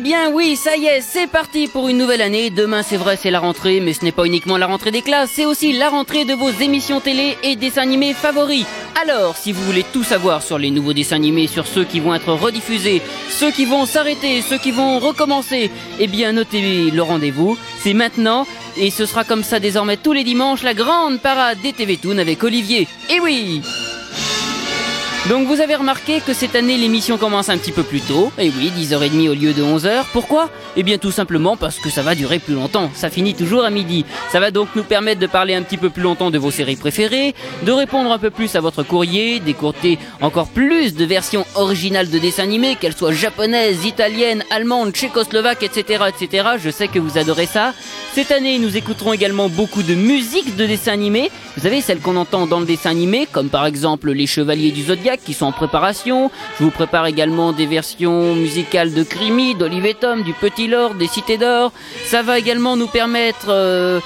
bien oui, ça y est, c'est parti pour une nouvelle année. Demain c'est vrai c'est la rentrée, mais ce n'est pas uniquement la rentrée des classes, c'est aussi la rentrée de vos émissions télé et dessins animés favoris. Alors, si vous voulez tout savoir sur les nouveaux dessins animés, sur ceux qui vont être rediffusés, ceux qui vont s'arrêter, ceux qui vont recommencer, eh bien notez le rendez-vous, c'est maintenant et ce sera comme ça désormais tous les dimanches la grande parade des TV Toon avec Olivier. Et oui donc vous avez remarqué que cette année l'émission commence un petit peu plus tôt, et oui, 10h30 au lieu de 11h. Pourquoi? Eh bien tout simplement parce que ça va durer plus longtemps, ça finit toujours à midi. Ça va donc nous permettre de parler un petit peu plus longtemps de vos séries préférées, de répondre un peu plus à votre courrier, d'écourter encore plus de versions originales de dessins animés, qu'elles soient japonaises, italiennes, allemandes, tchécoslovaques, etc., etc. Je sais que vous adorez ça. Cette année, nous écouterons également beaucoup de musique de dessins animés. Vous savez, celles qu'on entend dans le dessin animé, comme par exemple les Chevaliers du Zodiac qui sont en préparation. Je vous prépare également des versions musicales de Crimi, d'Olive Tom, du Petit Lord, des Cités d'Or. Ça va également nous permettre... Euh,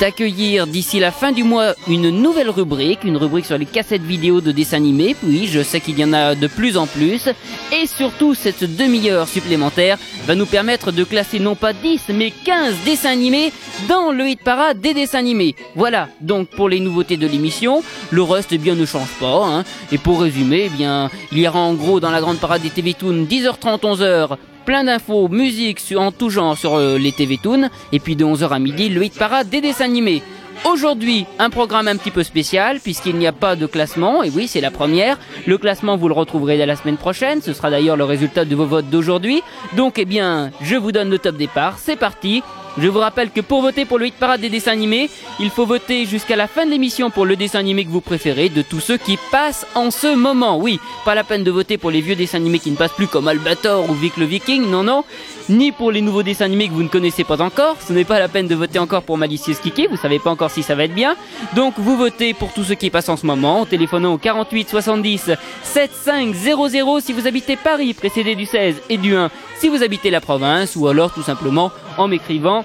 d'accueillir d'ici la fin du mois une nouvelle rubrique, une rubrique sur les cassettes vidéo de dessins animés. Oui, je sais qu'il y en a de plus en plus. Et surtout, cette demi-heure supplémentaire va nous permettre de classer non pas 10 mais 15 dessins animés dans le hit parade des dessins animés. Voilà, donc pour les nouveautés de l'émission, le reste eh bien ne change pas. Hein. Et pour résumer, eh bien, il y aura en gros dans la grande parade des TV Toon 10h30 11h plein d'infos, musique en tout genre sur euh, les TV Toon, et puis de 11h à midi, le hit parade des dessins animés. Aujourd'hui, un programme un petit peu spécial puisqu'il n'y a pas de classement. Et oui, c'est la première. Le classement, vous le retrouverez dès la semaine prochaine. Ce sera d'ailleurs le résultat de vos votes d'aujourd'hui. Donc, eh bien, je vous donne le top départ. C'est parti. Je vous rappelle que pour voter pour le hit parade des dessins animés, il faut voter jusqu'à la fin de l'émission pour le dessin animé que vous préférez de tous ceux qui passent en ce moment. Oui, pas la peine de voter pour les vieux dessins animés qui ne passent plus comme Albator ou Vic le Viking, non non, ni pour les nouveaux dessins animés que vous ne connaissez pas encore. Ce n'est pas la peine de voter encore pour Malicieuse Kiki, vous savez pas encore si ça va être bien. Donc vous votez pour tous ceux qui passent en ce moment en téléphonant au 48 70 7500 si vous habitez Paris précédé du 16 et du 1 si vous habitez la province ou alors tout simplement en m'écrivant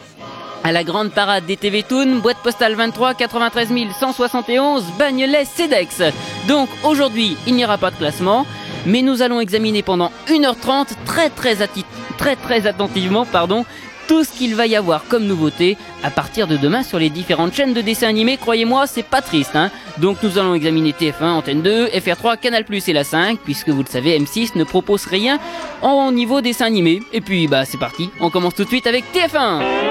à la grande parade des TV Toon, boîte postale 23 93 171 Bagnolet CEDEX. Donc aujourd'hui, il n'y aura pas de classement, mais nous allons examiner pendant 1h30 très très, très très attentivement pardon, tout ce qu'il va y avoir comme nouveauté à partir de demain sur les différentes chaînes de dessins animés. Croyez-moi, c'est pas triste. Hein Donc nous allons examiner TF1, Antenne 2, FR3, Canal+, et la 5, puisque vous le savez, M6 ne propose rien en niveau dessin animé. Et puis bah c'est parti, on commence tout de suite avec TF1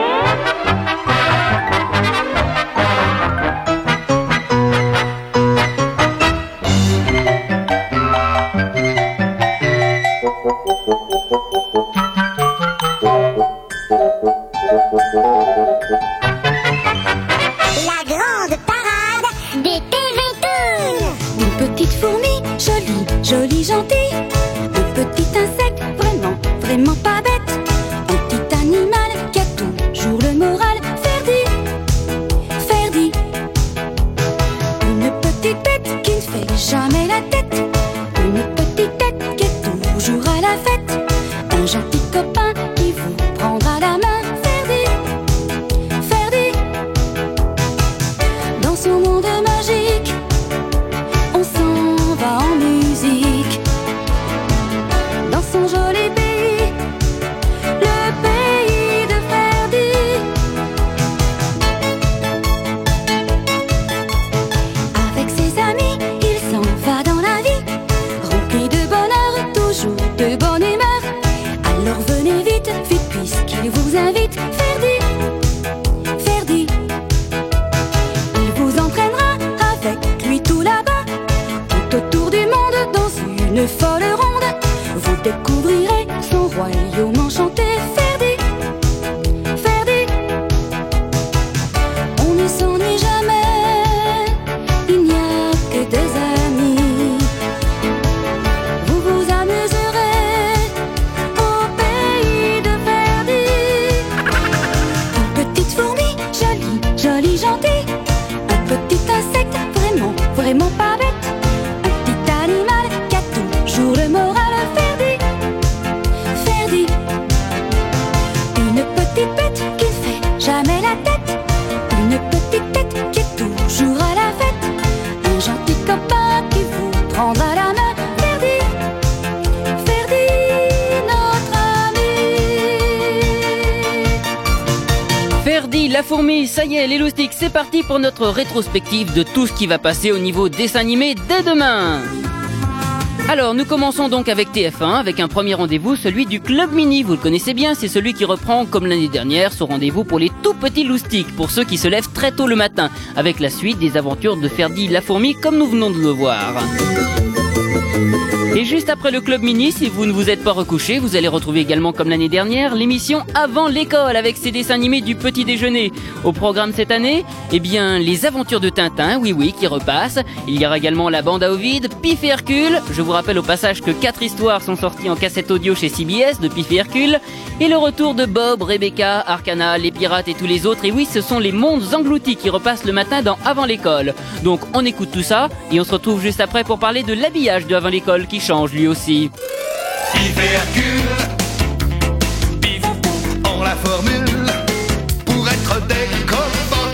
notre rétrospective de tout ce qui va passer au niveau dessin animé dès demain. Alors, nous commençons donc avec TF1, avec un premier rendez-vous, celui du Club Mini. Vous le connaissez bien, c'est celui qui reprend, comme l'année dernière, son rendez-vous pour les tout petits loustiques, pour ceux qui se lèvent très tôt le matin, avec la suite des aventures de Ferdi la fourmi, comme nous venons de le voir. Et juste après le club mini, si vous ne vous êtes pas recouché, vous allez retrouver également comme l'année dernière l'émission Avant l'école avec ses dessins animés du petit déjeuner. Au programme cette année, eh bien les aventures de Tintin, oui oui, qui repassent. Il y aura également la bande à Ovid, Pif et Hercule. Je vous rappelle au passage que quatre histoires sont sorties en cassette audio chez CBS de Pif et Hercule. Et le retour de Bob, Rebecca, Arcana, les pirates et tous les autres. Et oui, ce sont les mondes engloutis qui repassent le matin dans Avant l'école. Donc on écoute tout ça et on se retrouve juste après pour parler de l'habillage de Avant l'école qui change lui aussi. Pif, on la formule pour être des copains.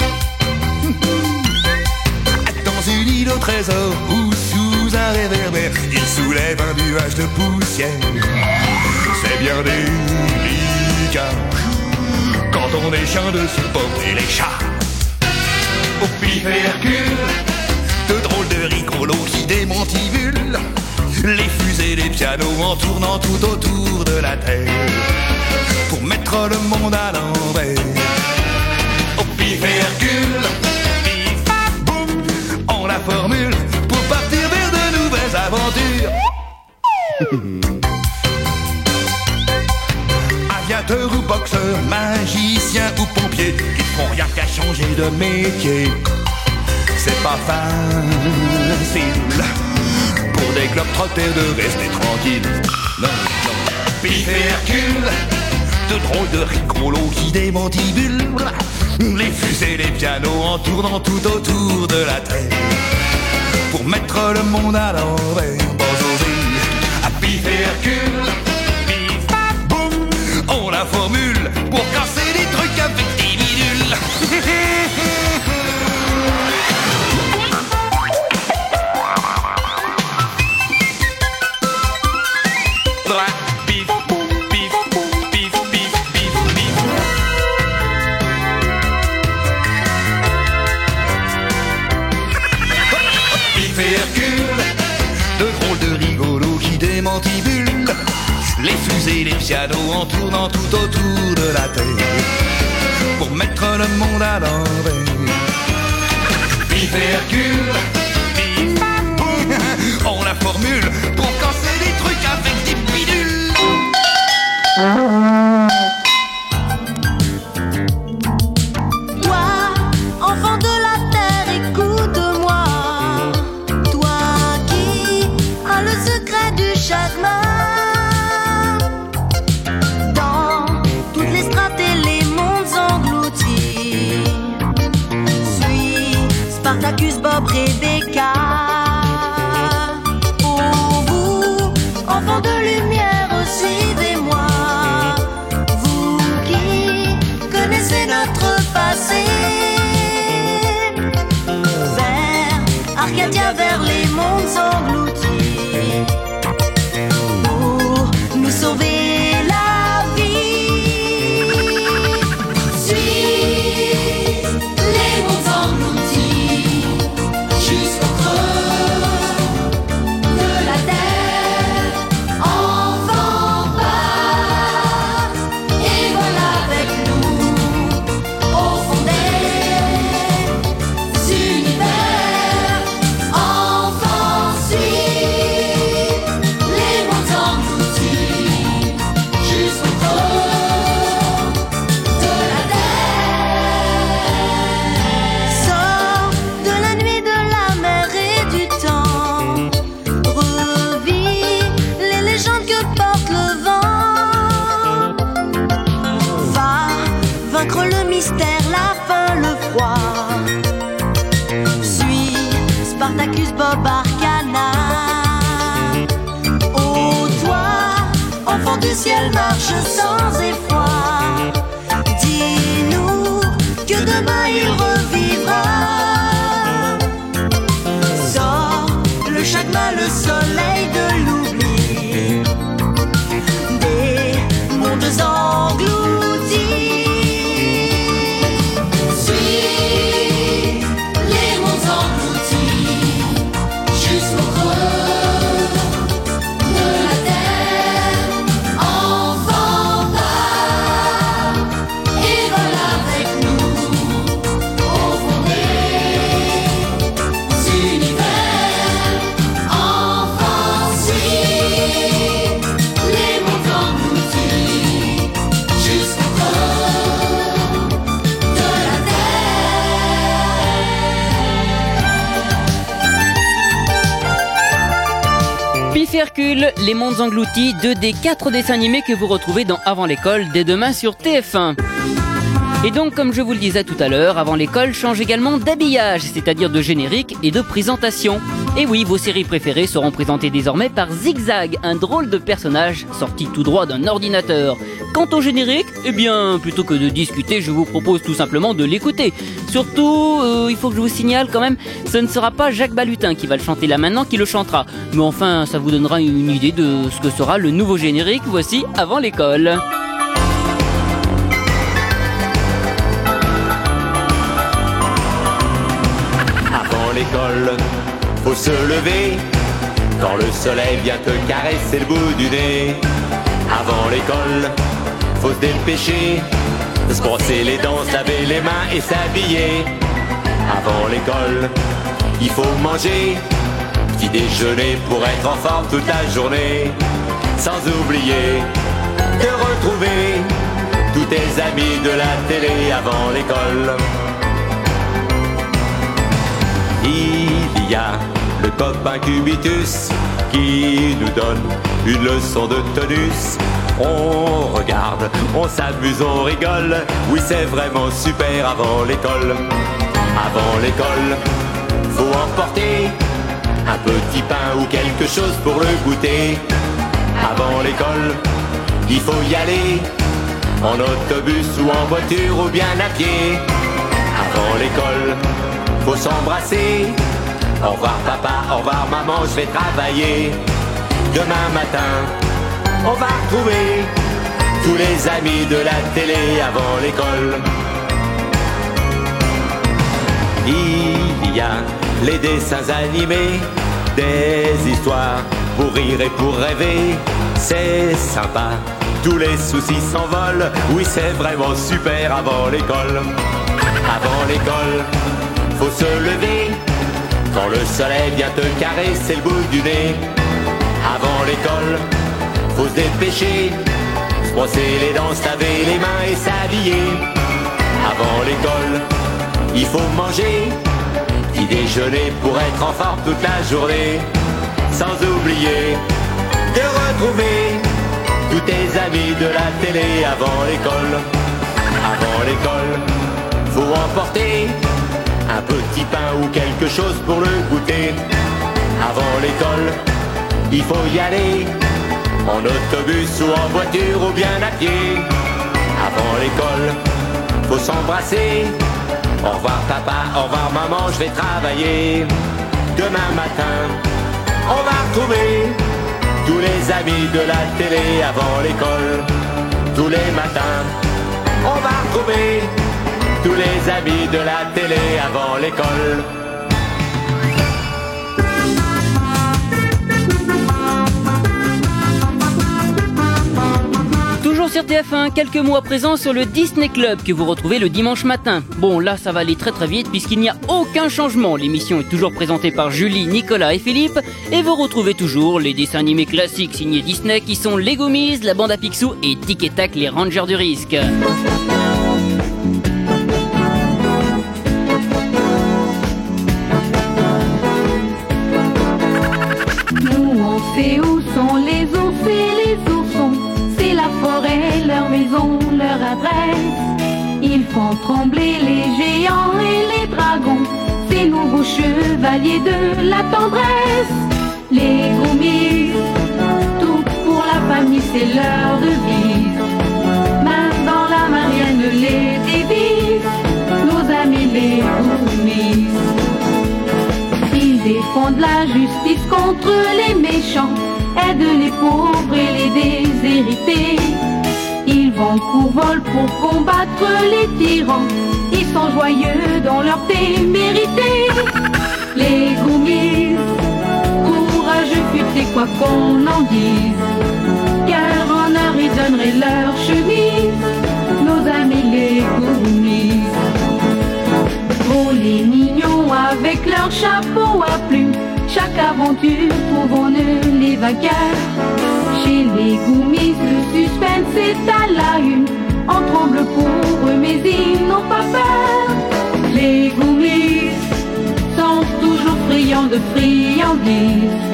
Dans une île au trésor ou sous un réverbère, il soulève un nuage de poussière. C'est bien délicat quand on est chien de supporter les chats. Au de drôles de rigolos qui démontivulent les fusées, les pianos en tournant tout autour de la terre pour mettre le monde à l'envers. Au pif boum, on la formule pour partir vers de nouvelles aventures. Aviateur ou boxeur, magicien ou pompier, ils font rien qu'à changer de métier. C'est pas facile des globetrotters de rester tranquille. Pif et Hercule, de drôles de rigolos qui démantibulent les fusées, les pianos en tournant tout autour de la terre pour mettre le monde à l'envers. Bon, à Pif et Hercule, pif, on la formule pour casser des trucs avec les fusées, les pianos en tournant tout autour de la terre pour mettre le monde à l'envers. Et Hercule, pif, boum, on la formule pour casser des trucs avec des bidules. Toi, enfant de la terre, écoute-moi. Toi qui as le secret du chagrin. Les Mondes Engloutis, deux des quatre dessins animés que vous retrouvez dans Avant l'école dès demain sur TF1. Et donc, comme je vous le disais tout à l'heure, Avant l'école change également d'habillage, c'est-à-dire de générique et de présentation. Et oui, vos séries préférées seront présentées désormais par Zigzag, un drôle de personnage sorti tout droit d'un ordinateur. Quant au générique, eh bien, plutôt que de discuter, je vous propose tout simplement de l'écouter. Surtout, euh, il faut que je vous signale quand même, ce ne sera pas Jacques Balutin qui va le chanter là maintenant qui le chantera. Mais enfin, ça vous donnera une idée de ce que sera le nouveau générique. Voici Avant l'école. Avant l'école, faut se lever quand le soleil vient te caresser le bout du nez. Avant l'école, faut se dépêcher se brosser les dents, se laver les mains et s'habiller. Avant l'école, il faut manger petit déjeuner pour être en forme toute la journée. Sans oublier de retrouver tous tes amis de la télé avant l'école. Il y a le copain Cubitus qui nous donne une leçon de tonus. On regarde, on s'amuse, on rigole. Oui, c'est vraiment super avant l'école. Avant l'école, faut emporter un petit pain ou quelque chose pour le goûter. Avant l'école, il faut y aller en autobus ou en voiture ou bien à pied. Avant l'école, faut s'embrasser. Au revoir papa, au revoir maman, je vais travailler. Demain matin, on va retrouver tous les amis de la télé avant l'école. Il y a les dessins animés, des histoires pour rire et pour rêver. C'est sympa, tous les soucis s'envolent. Oui, c'est vraiment super avant l'école. Avant l'école, faut se lever quand le soleil vient te caresser le bout du nez. Avant l'école, faut se dépêcher, se brosser les dents, se laver les mains et s'habiller. Avant l'école, il faut manger, petit déjeuner pour être en forme toute la journée. Sans oublier de retrouver tous tes amis de la télé avant l'école. Avant l'école, faut emporter un petit pain ou quelque chose pour le goûter. Avant l'école, il faut y aller en autobus ou en voiture ou bien à pied. Avant l'école, faut s'embrasser. Au revoir papa, au revoir maman, je vais travailler. Demain matin, on va retrouver tous les amis de la télé avant l'école. Tous les matins, on va retrouver tous les amis de la télé avant l'école. Sur TF1, quelques mots à présent sur le Disney Club que vous retrouvez le dimanche matin. Bon, là, ça va aller très très vite puisqu'il n'y a aucun changement. L'émission est toujours présentée par Julie, Nicolas et Philippe et vous retrouvez toujours les dessins animés classiques signés Disney qui sont Les Goonies, la bande à Picsou et Tic et Tac, les Rangers du risque. Chevaliers de la tendresse. Les goumis, tout pour la famille, c'est leur devise. Main dans la marianne, les dévise. Nos amis les goumis. Ils défendent la justice contre les méchants, aident les pauvres et les déshérités. Ils vont courvol pour combattre les tyrans, sont joyeux dans leur témérité. Les goumis, courageux futés quoi qu'on en dise, car en heure ils leur chemise, nos amis les goumis. Oh les mignons avec leur chapeau à plumes Chaque aventure trouvons-nous les vainqueurs Chez les goumis le suspense est à la une On tremble pour eux mais ils n'ont pas peur Les goumis sont toujours friands de friandises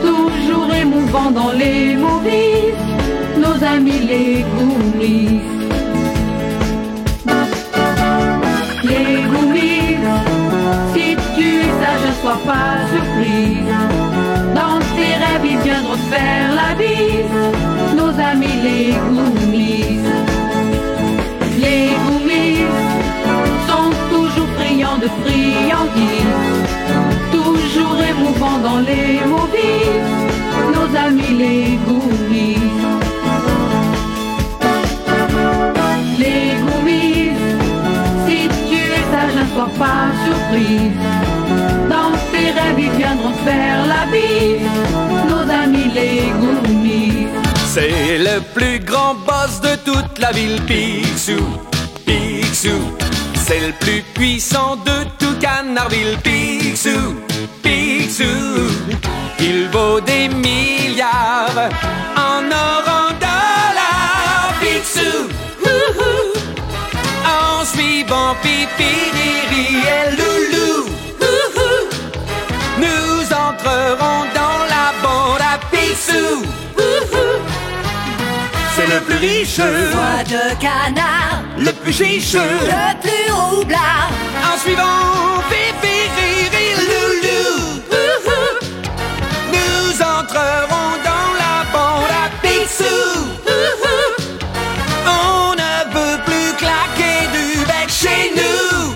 Toujours émouvants mouvant dans les movies, nos amis les Goomies. Les Goomies, si tu sage, ne sois pas surprise. Dans tes rêves, ils viendront faire la bise, nos amis les Goomies. Les Goomies sont toujours friands de friandises, toujours émouvants dans les movies, nos amis les Goomies. Les Goomies, si tu es sage, ne sois pas surprise. Dans tes rêves, ils viendront faire la bise, nos amis les Goomies. C'est le plus grand boss de toute la ville, Picsou, Picsou. C'est le plus puissant de tout Canardville, Picsou, Picsou. Il vaut des milliards en or, en dollars, Picsou. En suivant Pipi, Riri et Loulou, nous entrerons le plus riche, Voix de canard, le plus chiche. le plus roublard. En suivant Pipi, Riri, Loulou, nous entrerons dans la bande à Picsou. On ne veut plus claquer du bec chez nous.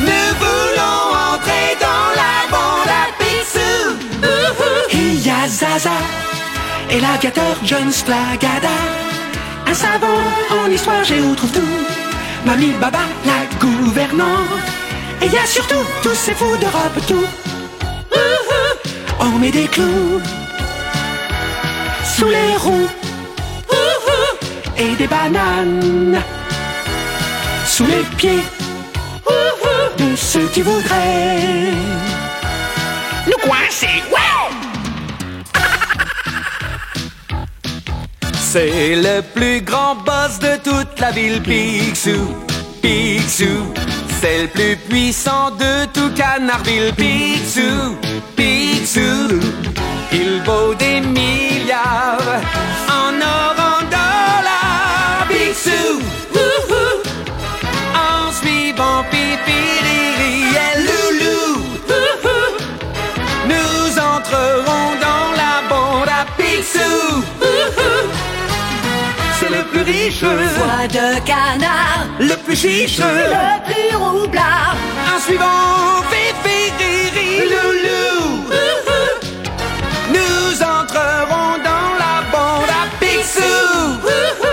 Nous voulons entrer dans la bande à Picsou. Il y a Zaza et l'aviateur John Splagada. Un savant en histoire, j'ai trouve tout. Mamie Baba, la gouvernante. Et y a surtout tous ces fous d'Europe tout. On met des clous sous les roues et des bananes sous les pieds de ceux qui voudraient nous coincer. Ouais! C'est le plus grand boss de toute la ville, Picsou, Picsou. C'est le plus puissant de tout Canardville, Picsou, Picsou. Il vaut des milliards riche, Voix de canard, le plus chiche. le plus roublard. En suivant Fifi, Riri, Loulou, nous entrerons dans la bande à Picsou.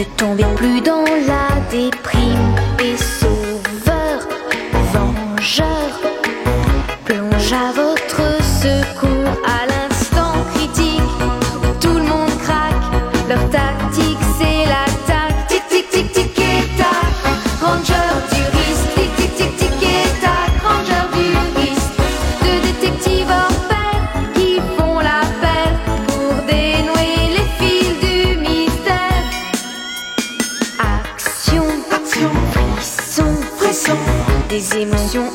Ne tombez plus dans la déprime. Et sauveur, vengeur, plonge à votre secours à l'instant critique. Tout le monde craque, leur tactique c'est l'attaque. Tic tic tic tic et tac, ranger du risque. Tic tic tic tic et tac, ranger du risque. De détectives émotions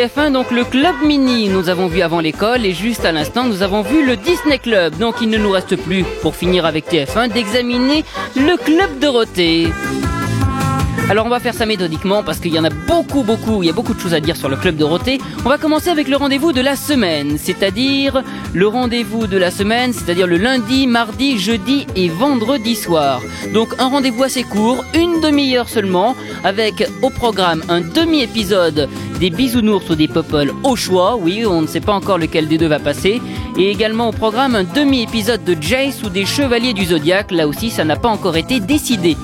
TF1 donc le Club Mini, nous avons vu avant l'école et juste à l'instant nous avons vu le Disney Club. Donc il ne nous reste plus pour finir avec TF1 d'examiner le Club Dorothée. Alors on va faire ça méthodiquement parce qu'il y en a beaucoup, beaucoup, il y a beaucoup de choses à dire sur le Club Dorothée. On va commencer avec le rendez-vous de la semaine, c'est-à-dire le rendez-vous de la semaine, c'est-à-dire le lundi, mardi, jeudi et vendredi soir. Donc un rendez-vous assez court, une demi-heure seulement, avec au programme un demi-épisode des bisounours ou des popol au choix, oui, on ne sait pas encore lequel des deux va passer, et également au programme un demi-épisode de Jace ou des Chevaliers du Zodiaque, là aussi ça n'a pas encore été décidé.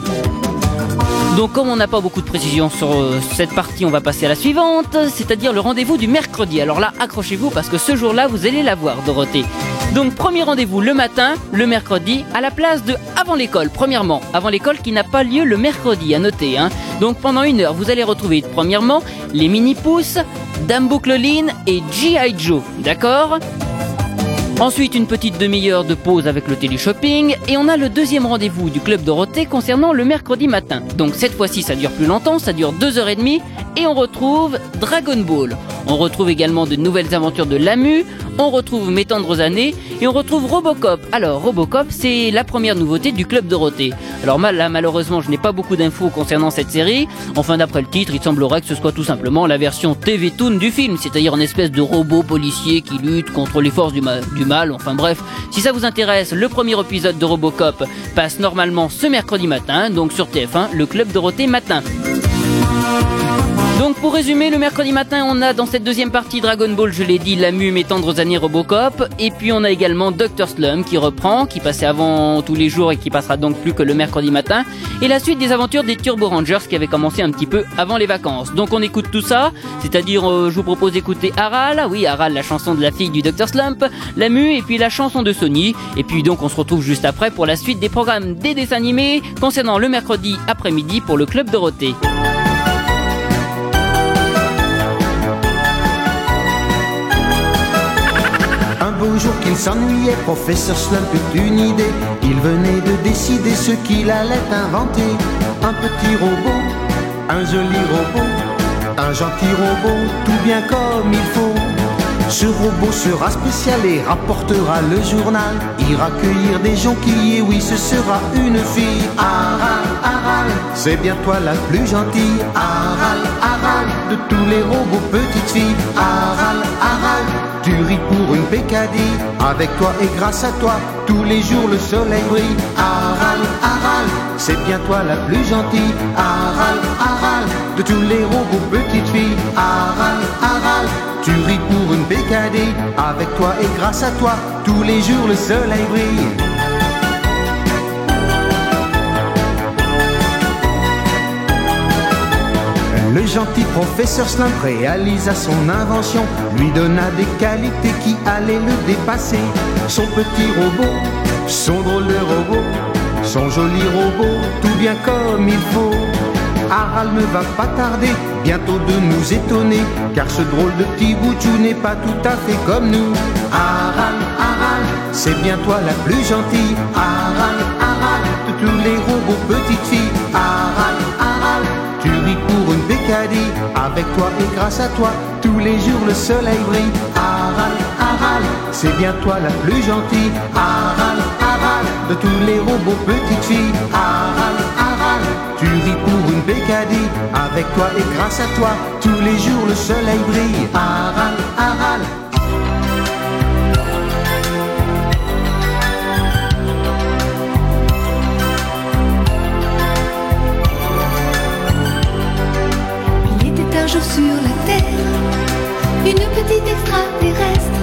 Donc comme on n'a pas beaucoup de précisions sur euh, cette partie, on va passer à la suivante, c'est-à-dire le rendez-vous du mercredi. Alors là, accrochez-vous parce que ce jour-là, vous allez la voir, Dorothée. Donc premier rendez-vous le matin, le mercredi, à la place de avant l'école, premièrement. Avant l'école qui n'a pas lieu le mercredi, à noter. Hein. Donc pendant une heure, vous allez retrouver premièrement les mini-pousses, Dame Boucleline et G.I. Joe. D'accord? Ensuite, une petite demi-heure de pause avec le téléshopping et on a le deuxième rendez-vous du Club Dorothée concernant le mercredi matin. Donc cette fois-ci, ça dure plus longtemps, ça dure deux heures et demie et on retrouve Dragon Ball. On retrouve également de nouvelles aventures de Lamu, on retrouve Mes tendres années et on retrouve Robocop. Alors Robocop, c'est la première nouveauté du Club Dorothée. Alors là, malheureusement, je n'ai pas beaucoup d'infos concernant cette série. Enfin, d'après le titre, il semblerait que ce soit tout simplement la version TV Toon du film, c'est-à-dire une espèce de robot policier qui lutte contre les forces du mal. Enfin bref, si ça vous intéresse, le premier épisode de Robocop passe normalement ce mercredi matin, donc sur TF1, le Club Dorothée matin. Donc pour résumer, le mercredi matin, on a dans cette deuxième partie Dragon Ball, je l'ai dit, Lamu, mes tendres années Robocop. Et puis on a également Dr Slum qui reprend, qui passait avant tous les jours et qui passera donc plus que le mercredi matin. Et la suite des aventures des Turbo Rangers qui avait commencé un petit peu avant les vacances. Donc on écoute tout ça, c'est-à-dire euh, je vous propose d'écouter Aral, oui Aral, la chanson de la fille du Dr Slump, Lamu et puis la chanson de Sony. Et puis donc on se retrouve juste après pour la suite des programmes des dessins animés concernant le mercredi après-midi pour le Club Dorothée. Beau jour qu'il s'ennuyait, professeur Slump eut une idée. Il venait de décider ce qu'il allait inventer. Un petit robot, un joli robot, un gentil robot, tout bien comme il faut. Ce robot sera spécial et rapportera le journal. Ira cueillir des jonquilles et oui, ce sera une fille. Aral, Aral, c'est bien toi la plus gentille. Aral, Aral, de tous les robots, petite fille. Aral, Aral, tu ris pour une pécadille. Avec toi et grâce à toi, tous les jours le soleil brille. Aral, Aral, c'est bien toi la plus gentille. Aral, Aral, de tous les robots, petite fille. Aral, Aral, tu ris pour une pécadille. Avec toi et grâce à toi, tous les jours le soleil brille. Le gentil professeur Slump réalisa son invention, lui donna des qualités qui allaient le dépasser. Son petit robot, son drôle de robot, son joli robot, tout bien comme il faut. Harald ne va pas tarder, bientôt de nous étonner, car ce drôle de petit boutchou n'est pas tout à fait comme nous. Harald, Harald, c'est bien toi la plus gentille. Harald, Avec toi et grâce à toi, tous les jours le soleil brille. Harald, Harald, c'est bien toi la plus gentille. Harald, Harald, de tous les robots, petite fille. Harald, Harald, tu ris pour une pécadille. Avec toi et grâce à toi, tous les jours le soleil brille. Harald, Harald. Sur la terre une petite extraterrestre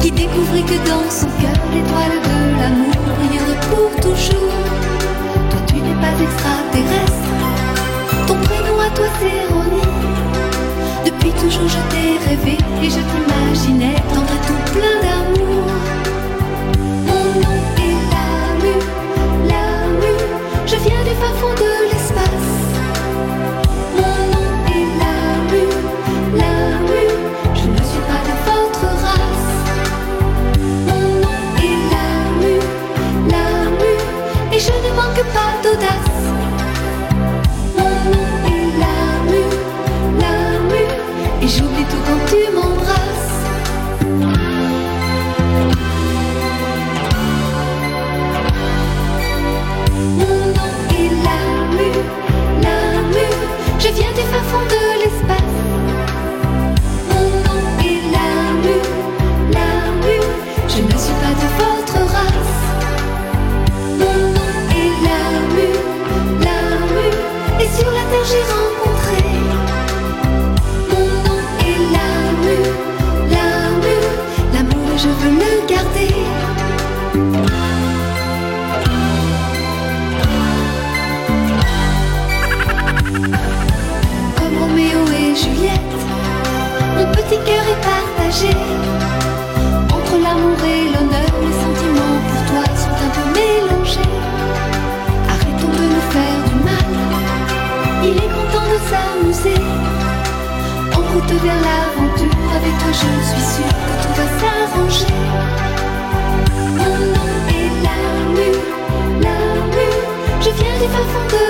qui découvrit que dans son cœur l'étoile de l'amour brillerait pour toujours. Toi tu n'es pas extraterrestre, ton prénom à toi c'est Ronnie. Depuis toujours je t'ai rêvé et je t'imaginais tendre tout plein d'amour. Mon nom est Lamu, Lamu, je viens du fin fond de de l'espace. Mon nom est Lamu, Lamu. Je ne suis pas de votre race. Mon nom est Lamu, Lamu. Et sur la terre j'ai Entre l'amour et l'honneur, les sentiments pour toi sont un peu mélangés. Arrêtons de nous faire du mal, il est content de s'amuser. En route vers l'aventure, avec toi je suis sûre que tout va s'arranger. Mon nom est Lamu, Lamu, je viens du fin fond de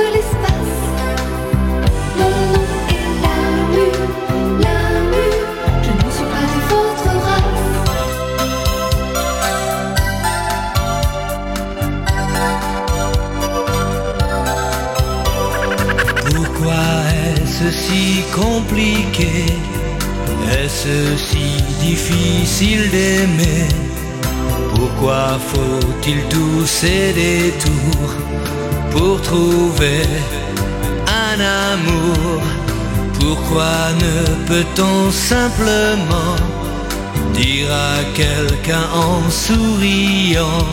Pourquoi est-ce si compliqué? Est-ce si difficile d'aimer? Pourquoi faut-il tous ces détours pour trouver un amour? Pourquoi ne peut-on simplement dire à quelqu'un en souriant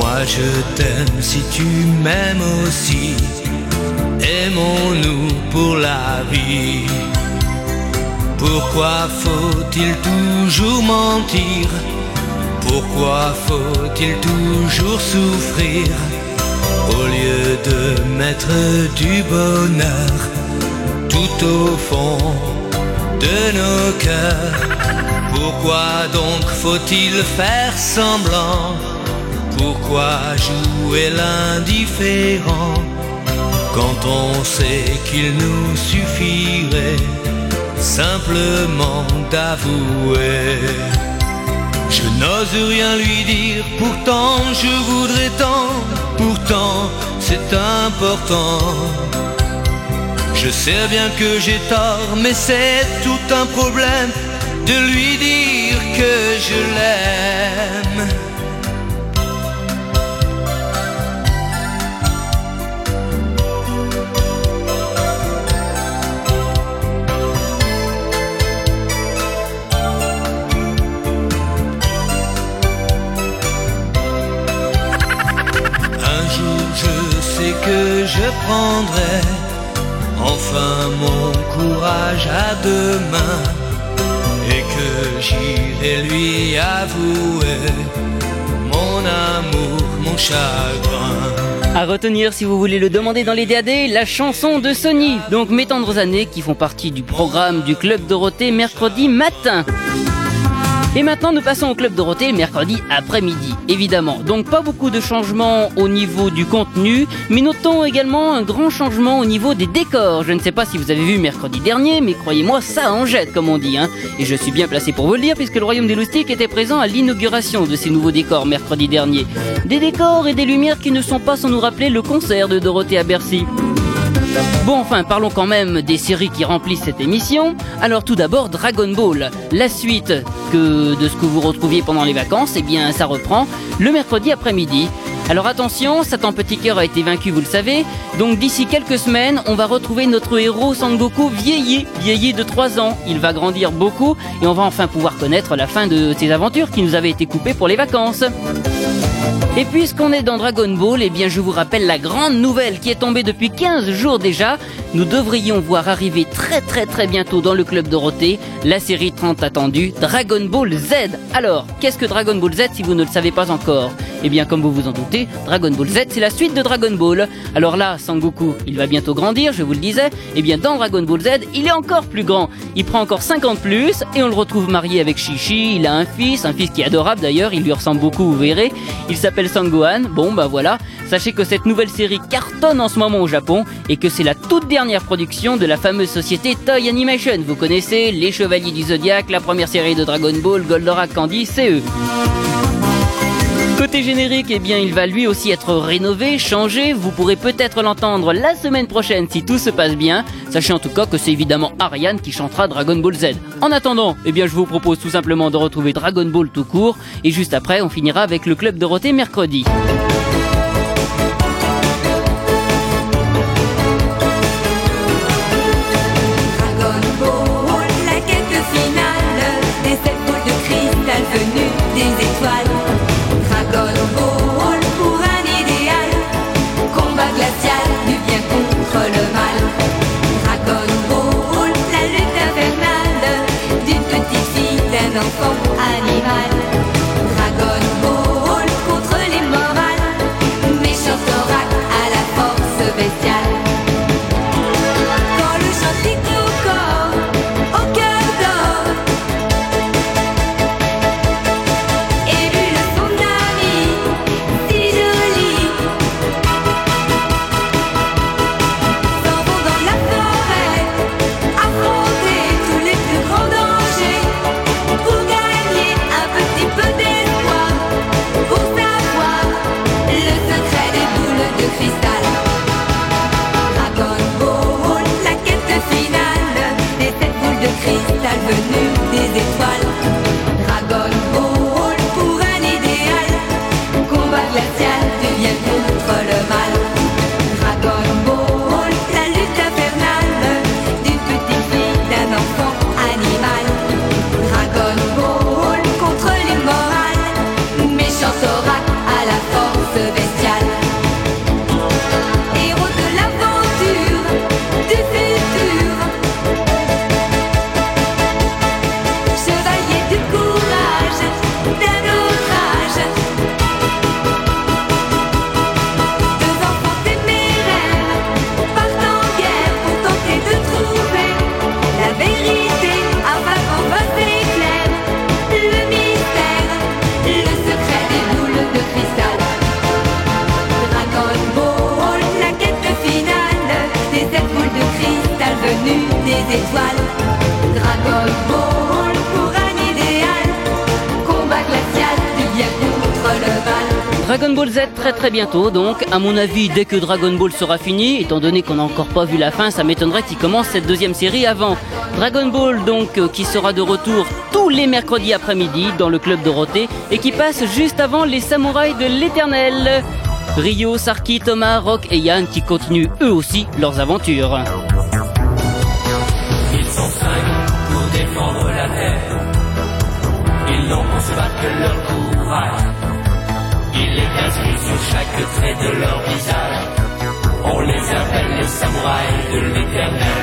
Moi je t'aime si tu m'aimes aussi Aimons-nous pour la vie. Pourquoi faut-il toujours mentir? Pourquoi faut-il toujours souffrir? Au lieu de mettre du bonheur tout au fond de nos cœurs Pourquoi donc faut-il faire semblant? Pourquoi jouer l'indifférent? Quand on sait qu'il nous suffirait simplement d'avouer. Je n'ose rien lui dire, pourtant je voudrais tant, pourtant c'est important. Je sais bien que j'ai tort, mais c'est tout un problème de lui dire que je l'aime. Je prendrai enfin mon courage à deux mains et que j'irai lui avouer mon amour, mon chagrin. À retenir si vous voulez le demander dans les DAD, la chanson de Sony. Donc mes tendres années qui font partie du programme du Club Dorothée mercredi matin. Et maintenant, nous passons au Club Dorothée mercredi après-midi, évidemment. Donc pas beaucoup de changements au niveau du contenu, mais notons également un grand changement au niveau des décors. Je ne sais pas si vous avez vu mercredi dernier, mais croyez-moi, ça en jette, comme on dit. Hein. Et je suis bien placé pour vous le dire, puisque le Royaume des Loustiques était présent à l'inauguration de ces nouveaux décors mercredi dernier. Des décors et des lumières qui ne sont pas sans nous rappeler le concert de Dorothée à Bercy. Bon, enfin, parlons quand même des séries qui remplissent cette émission. Alors, tout d'abord, Dragon Ball. La suite de ce que vous retrouviez pendant les vacances, eh bien, ça reprend le mercredi après-midi. Alors attention, Satan Petit Cœur a été vaincu, vous le savez. Donc d'ici quelques semaines, on va retrouver notre héros Sangoku vieilli, vieilli de 3 ans. Il va grandir beaucoup et on va enfin pouvoir connaître la fin de ses aventures qui nous avaient été coupées pour les vacances. Et puisqu'on est dans Dragon Ball, eh bien je vous rappelle la grande nouvelle qui est tombée depuis 15 jours déjà. Nous devrions voir arriver très très très bientôt dans le club Dorothée la série 30 attendue Dragon Ball Z. Alors, qu'est-ce que Dragon Ball Z si vous ne le savez pas encore? Eh bien comme vous vous en doutez, Dragon Ball Z c'est la suite de Dragon Ball. Alors là, Sangoku, il va bientôt grandir, je vous le disais. Eh bien dans Dragon Ball Z, il est encore plus grand. Il prend encore 50 plus et on le retrouve marié avec Shishi. Il a un fils, un fils qui est adorable d'ailleurs, il lui ressemble beaucoup, vous verrez. Il s'appelle Sangohan. Bon bah voilà, sachez que cette nouvelle série cartonne en ce moment au Japon et que c'est la toute dernière production de la fameuse société Toy Animation. Vous connaissez Les Chevaliers du Zodiaque, la première série de Dragon Ball, Goldorak Candy, c'est eux. Côté générique, eh bien, il va lui aussi être rénové, changé. Vous pourrez peut-être l'entendre la semaine prochaine si tout se passe bien. Sachez en tout cas que c'est évidemment Ariane qui chantera Dragon Ball Z. En attendant, eh bien, je vous propose tout simplement de retrouver Dragon Ball tout court. Et juste après, on finira avec le Club Dorothée mercredi. Fille, d'un Z très très bientôt donc. À mon avis, dès que Dragon Ball sera fini, étant donné qu'on n'a encore pas vu la fin, ça m'étonnerait qu'il commence cette deuxième série avant. Dragon Ball donc euh, qui sera de retour tous les mercredis après-midi dans le club Dorothée et qui passe juste avant les samouraïs de l'éternel. Rio, Sarki, Thomas, Rock et Yann qui continuent eux aussi leurs aventures. Ils sont cinq pour défendre la terre. Ils n'ont se battre que leur courage. Chaque trait de leur visage. On les appelle les samouraïs de l'éternel.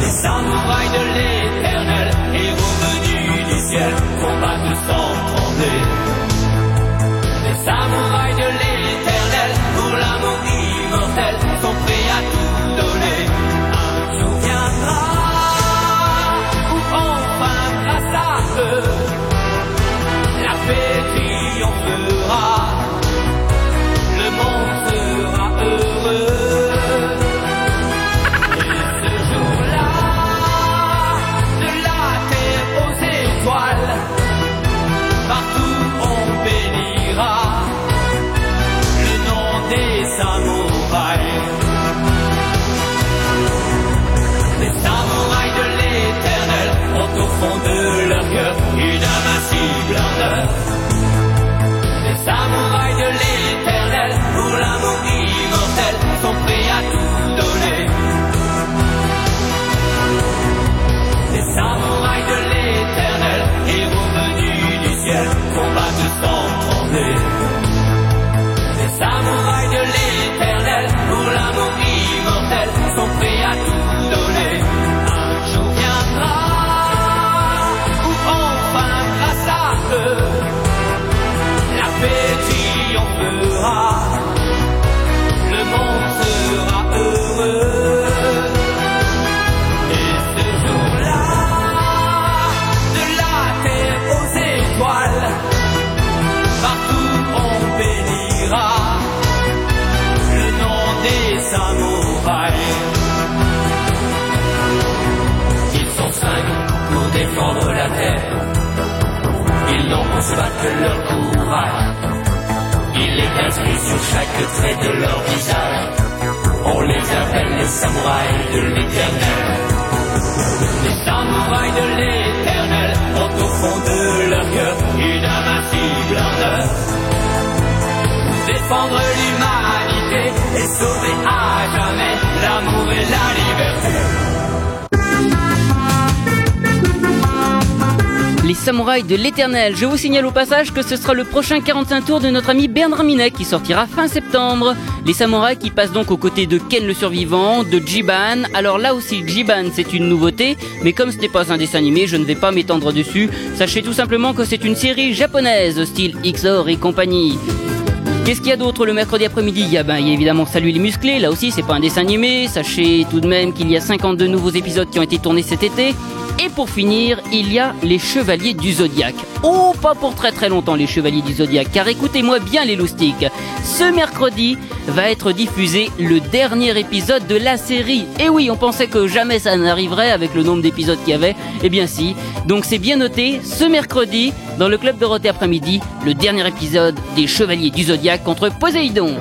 Les samouraïs de l'éternel, héros venus du ciel, combattent sans trembler. Les samouraïs de l'éternel, pour l'amour immortel, sont prêts à tout donner. Un jour viendra où enfin grâce à eux, la paix triomphera. Des samouraïs. Les samouraïs de l'éternel pour l'amour immortel, sont prêts à tout donner. Les samouraïs de l'éternel, héros venus du ciel, combattent sans trembler. Les samouraïs de l'éternel, pour l'amour immortel, sont prêts à tout donner. Un jour viendra où enfin grâce à eux, la paix. Ils sont cinq pour défendre la terre. Ils pour se battre que leur courage. Il est inscrit sur chaque trait de leur visage. On les appelle les samouraïs de l'éternel. Les samouraïs de l'éternel ont au fond de leur cœur une invincible ardeur. Défendre l'humanité et sauver à jamais l'amour et la liberté. Les samouraïs de l'éternel. Je vous signale au passage que ce sera le prochain 45 tours de notre ami Bernard Minet qui sortira fin septembre. Les samouraïs qui passent donc aux côtés de Ken le survivant, de Jiban. Alors là aussi, Jiban c'est une nouveauté, mais comme ce n'est pas un dessin animé, je ne vais pas m'étendre dessus. Sachez tout simplement que c'est une série japonaise, style XOR et compagnie. Qu'est-ce qu'il y a d'autre le mercredi après-midi? Il y a ben, évidemment Salut les musclés, là aussi c'est pas un dessin animé. Sachez tout de même qu'il y a 52 nouveaux épisodes qui ont été tournés cet été. Et pour finir, il y a les Chevaliers du Zodiaque. Oh, pas pour très très longtemps les Chevaliers du Zodiaque, car écoutez-moi bien les loustiques. Ce mercredi va être diffusé le dernier épisode de la série. Et oui, on pensait que jamais ça n'arriverait avec le nombre d'épisodes qu'il y avait. Eh bien si. Donc c'est bien noté, ce mercredi, dans le club Dorothée après-midi, le dernier épisode des Chevaliers du Zodiaque contre Poséidon.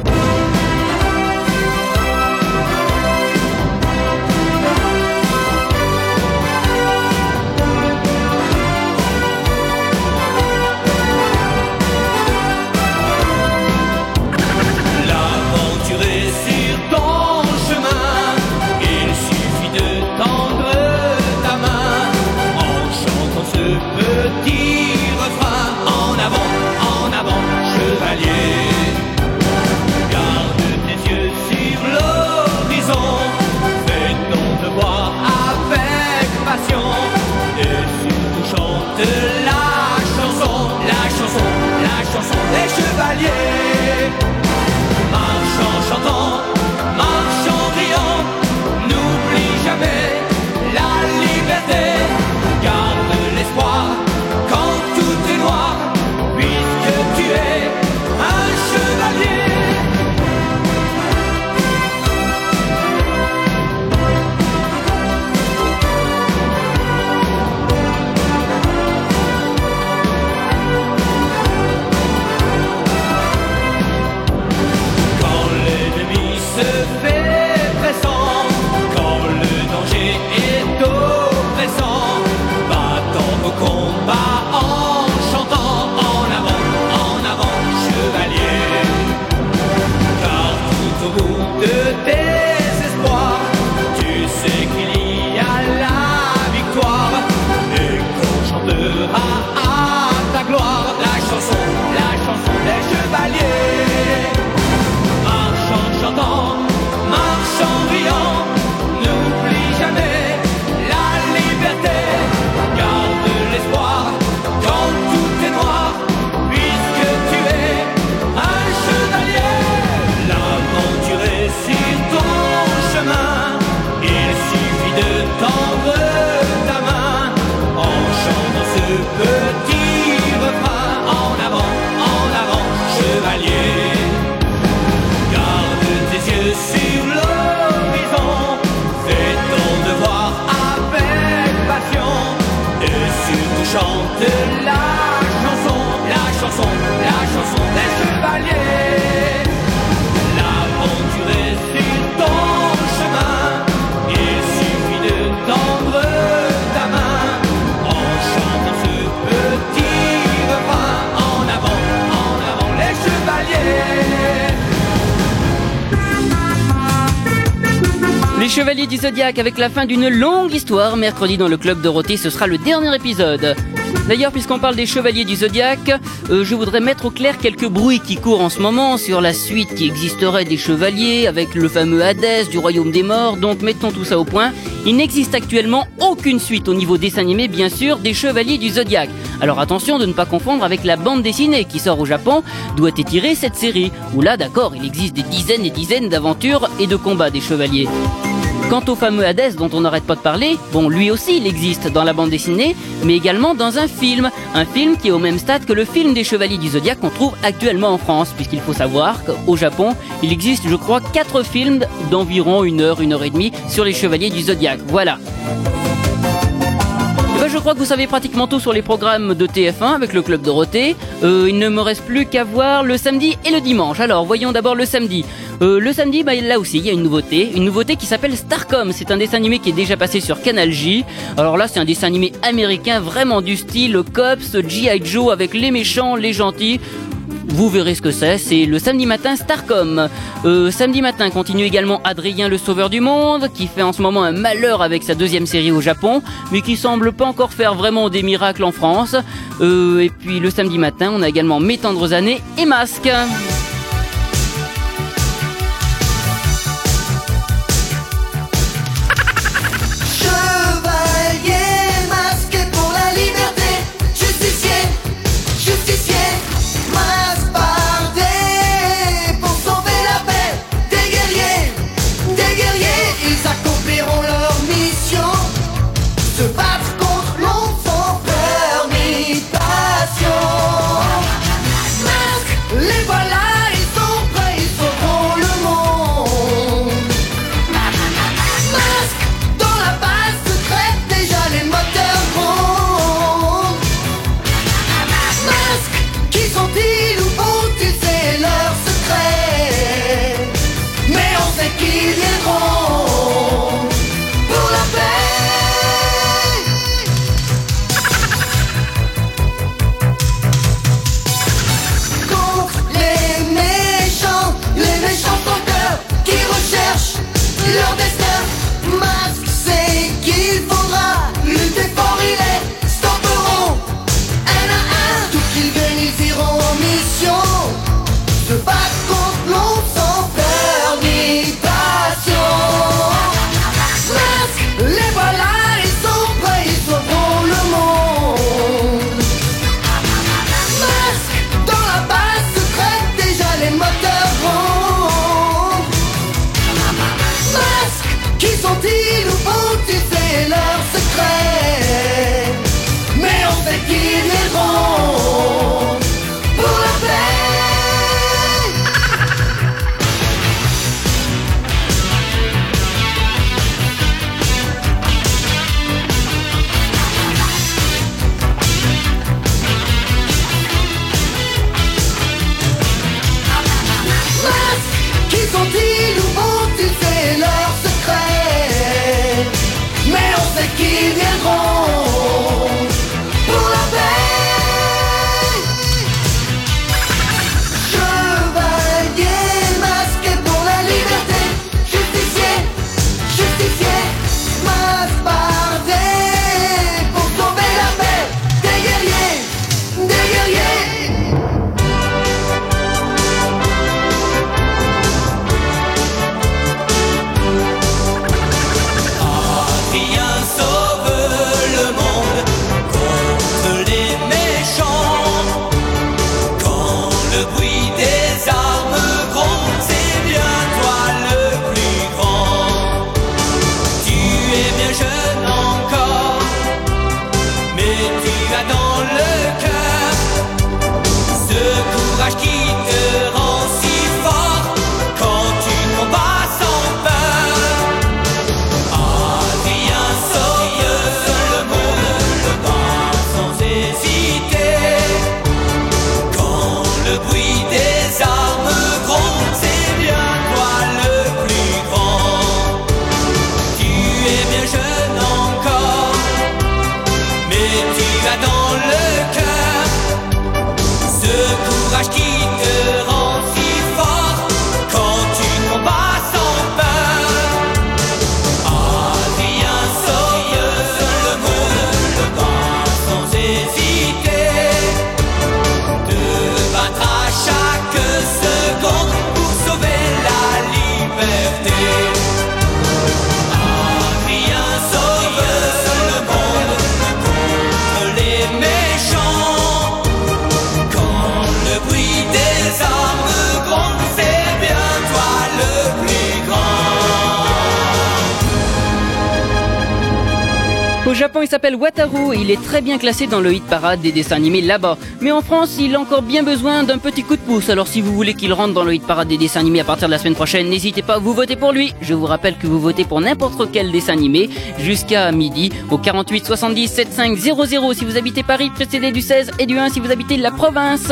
Chevaliers du Zodiaque avec la fin d'une longue histoire. Mercredi dans le club Dorothée, ce sera le dernier épisode. D'ailleurs, puisqu'on parle des Chevaliers du Zodiaque, euh, je voudrais mettre au clair quelques bruits qui courent en ce moment sur la suite qui existerait des Chevaliers avec le fameux Hadès du Royaume des Morts. Donc mettons tout ça au point. Il n'existe actuellement aucune suite au niveau dessin animé, bien sûr, des Chevaliers du Zodiaque. Alors attention de ne pas confondre avec la bande dessinée qui sort au Japon, été tirée cette série. Où là, d'accord, il existe des dizaines et dizaines d'aventures et de combats des Chevaliers. Quant au fameux Hadès dont on n'arrête pas de parler, bon, lui aussi il existe dans la bande dessinée, mais également dans un film. Un film qui est au même stade que le film des Chevaliers du Zodiaque qu'on trouve actuellement en France, puisqu'il faut savoir qu'au Japon, il existe, je crois, quatre films d'environ une heure, une heure et demie sur les Chevaliers du Zodiaque. Voilà. Je crois que vous savez pratiquement tout sur les programmes de TF1 avec le Club Dorothée. Euh, il ne me reste plus qu'à voir le samedi et le dimanche. Alors voyons d'abord le samedi. Euh, le samedi, bah, là aussi, il y a une nouveauté. Une nouveauté qui s'appelle Starcom. C'est un dessin animé qui est déjà passé sur Canal J. Alors là, c'est un dessin animé américain vraiment du style Cops, G.I. Joe avec les méchants, les gentils. Vous verrez ce que c'est, c'est le samedi matin Starcom. Euh, samedi matin continue également Adrien le Sauveur du Monde, qui fait en ce moment un malheur avec sa deuxième série au Japon, mais qui semble pas encore faire vraiment des miracles en France. Euh, et puis le samedi matin, on a également Mes tendres années et Masque. Très bien classé dans le hit parade des dessins animés là-bas. Mais en France, il a encore bien besoin d'un petit coup de pouce. Alors si vous voulez qu'il rentre dans le hit parade des dessins animés à partir de la semaine prochaine, n'hésitez pas, vous votez pour lui. Je vous rappelle que vous votez pour n'importe quel dessin animé jusqu'à midi au 48 70 75 00 si vous habitez Paris, précédé du 16 et du 1 si vous habitez la province.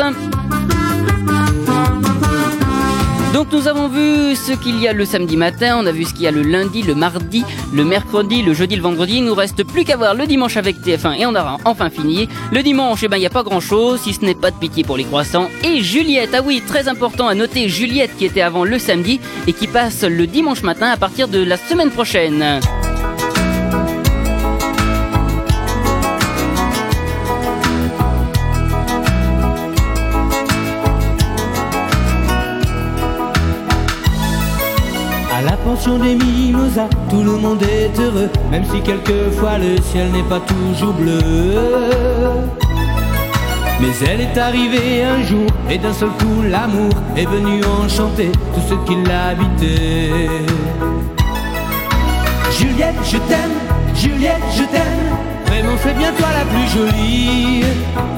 Donc nous avons vu ce qu'il y a le samedi matin, on a vu ce qu'il y a le lundi, le mardi, le mercredi, le jeudi, le vendredi. Il nous reste plus qu'à voir le dimanche avec TF1 et on aura enfin fini. Le dimanche, eh ben il n'y a pas grand chose, si ce n'est pas de pitié pour les croissants. Et Juliette, ah oui, très important à noter, Juliette qui était avant le samedi et qui passe le dimanche matin à partir de la semaine prochaine. Des mimosas, tout le monde est heureux, même si quelquefois le ciel n'est pas toujours bleu. Mais elle est arrivée un jour, et d'un seul coup l'amour est venu enchanter tout ce qui l'habitait. Juliette, je t'aime, Juliette, je t'aime, vraiment c'est bien toi la plus jolie.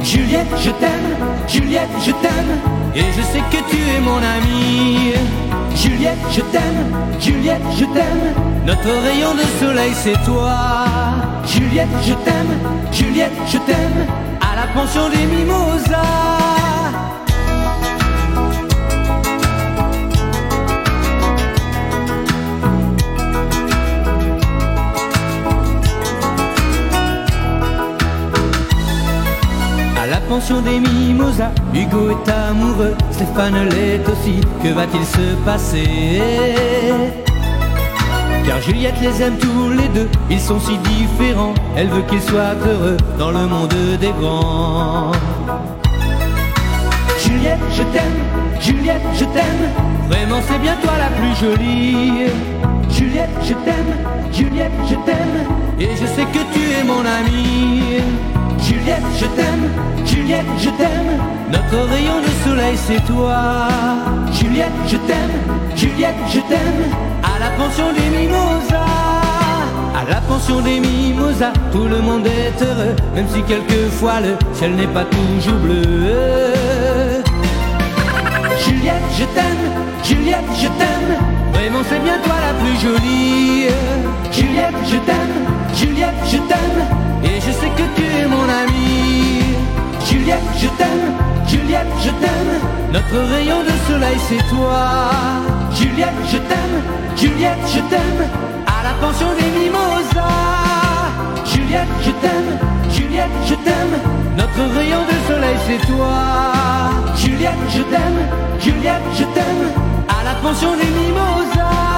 Juliette, je t'aime, Juliette, je t'aime, et je sais que tu es mon amie. Juliette, je t'aime, Juliette, je t'aime. Notre rayon de soleil, c'est toi. Juliette, je t'aime, Juliette, je t'aime. À la pension des mimosas. Pension des mimosas, Hugo est amoureux, Stéphane l'est aussi, que va-t-il se passer? Car Juliette les aime tous les deux, ils sont si différents, elle veut qu'ils soient heureux dans le monde des grands. Juliette, je t'aime, Juliette, je t'aime, vraiment c'est bien toi la plus jolie. Juliette, je t'aime, Juliette, je t'aime, et je sais que tu es mon amie. Juliette, je t'aime, Juliette, je t'aime. Notre rayon de soleil, c'est toi. Juliette, je t'aime, Juliette, je t'aime. À la pension des mimosas, à la pension des mimosas, tout le monde est heureux, même si quelquefois le ciel n'est pas toujours bleu. Juliette, je t'aime, Juliette, je t'aime. Vraiment, c'est bien toi la plus jolie. Juliette, je t'aime, Juliette, je t'aime. Et je sais que tu es mon amie. Juliette, je t'aime, Juliette, je t'aime. Notre rayon de soleil, c'est toi. Juliette, je t'aime, Juliette, je t'aime. À la pension des mimosas. Juliette, je t'aime, Juliette, je t'aime. Notre rayon de soleil, c'est toi. Juliette, je t'aime, Juliette, je t'aime. À la pension des mimosas.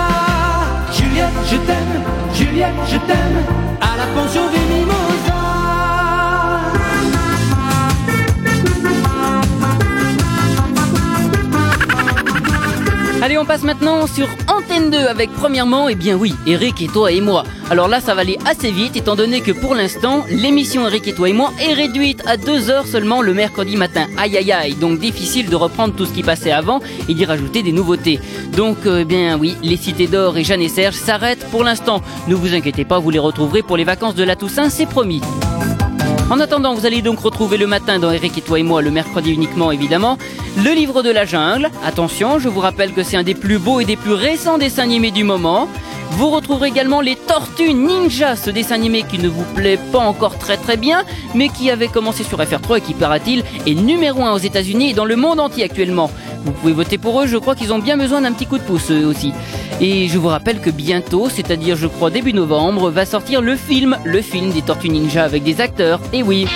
Juliette, je t'aime, Juliette, je t'aime. À la pension des. Allez, on passe maintenant sur Antenne 2 avec premièrement, eh bien oui, Eric et toi et moi. Alors là, ça va aller assez vite étant donné que pour l'instant, l'émission Eric et toi et moi est réduite à deux heures seulement le mercredi matin. Aïe aïe aïe, donc difficile de reprendre tout ce qui passait avant et d'y rajouter des nouveautés. Donc, eh bien oui, les Cités d'Or et Jeanne et Serge s'arrêtent pour l'instant. Ne vous inquiétez pas, vous les retrouverez pour les vacances de la Toussaint, c'est promis. En attendant, vous allez donc retrouver le matin dans Eric et toi et moi, le mercredi uniquement évidemment, le livre de la jungle. Attention, je vous rappelle que c'est un des plus beaux et des plus récents dessins animés du moment. Vous retrouverez également les Tortues Ninja, ce dessin animé qui ne vous plaît pas encore très très bien, mais qui avait commencé sur FR3 et qui, paraît-il, est numéro 1 aux États-Unis et dans le monde entier actuellement. Vous pouvez voter pour eux, je crois qu'ils ont bien besoin d'un petit coup de pouce eux aussi. Et je vous rappelle que bientôt, c'est-à-dire je crois début novembre, va sortir le film, le film des Tortues Ninja avec des acteurs. Et oui.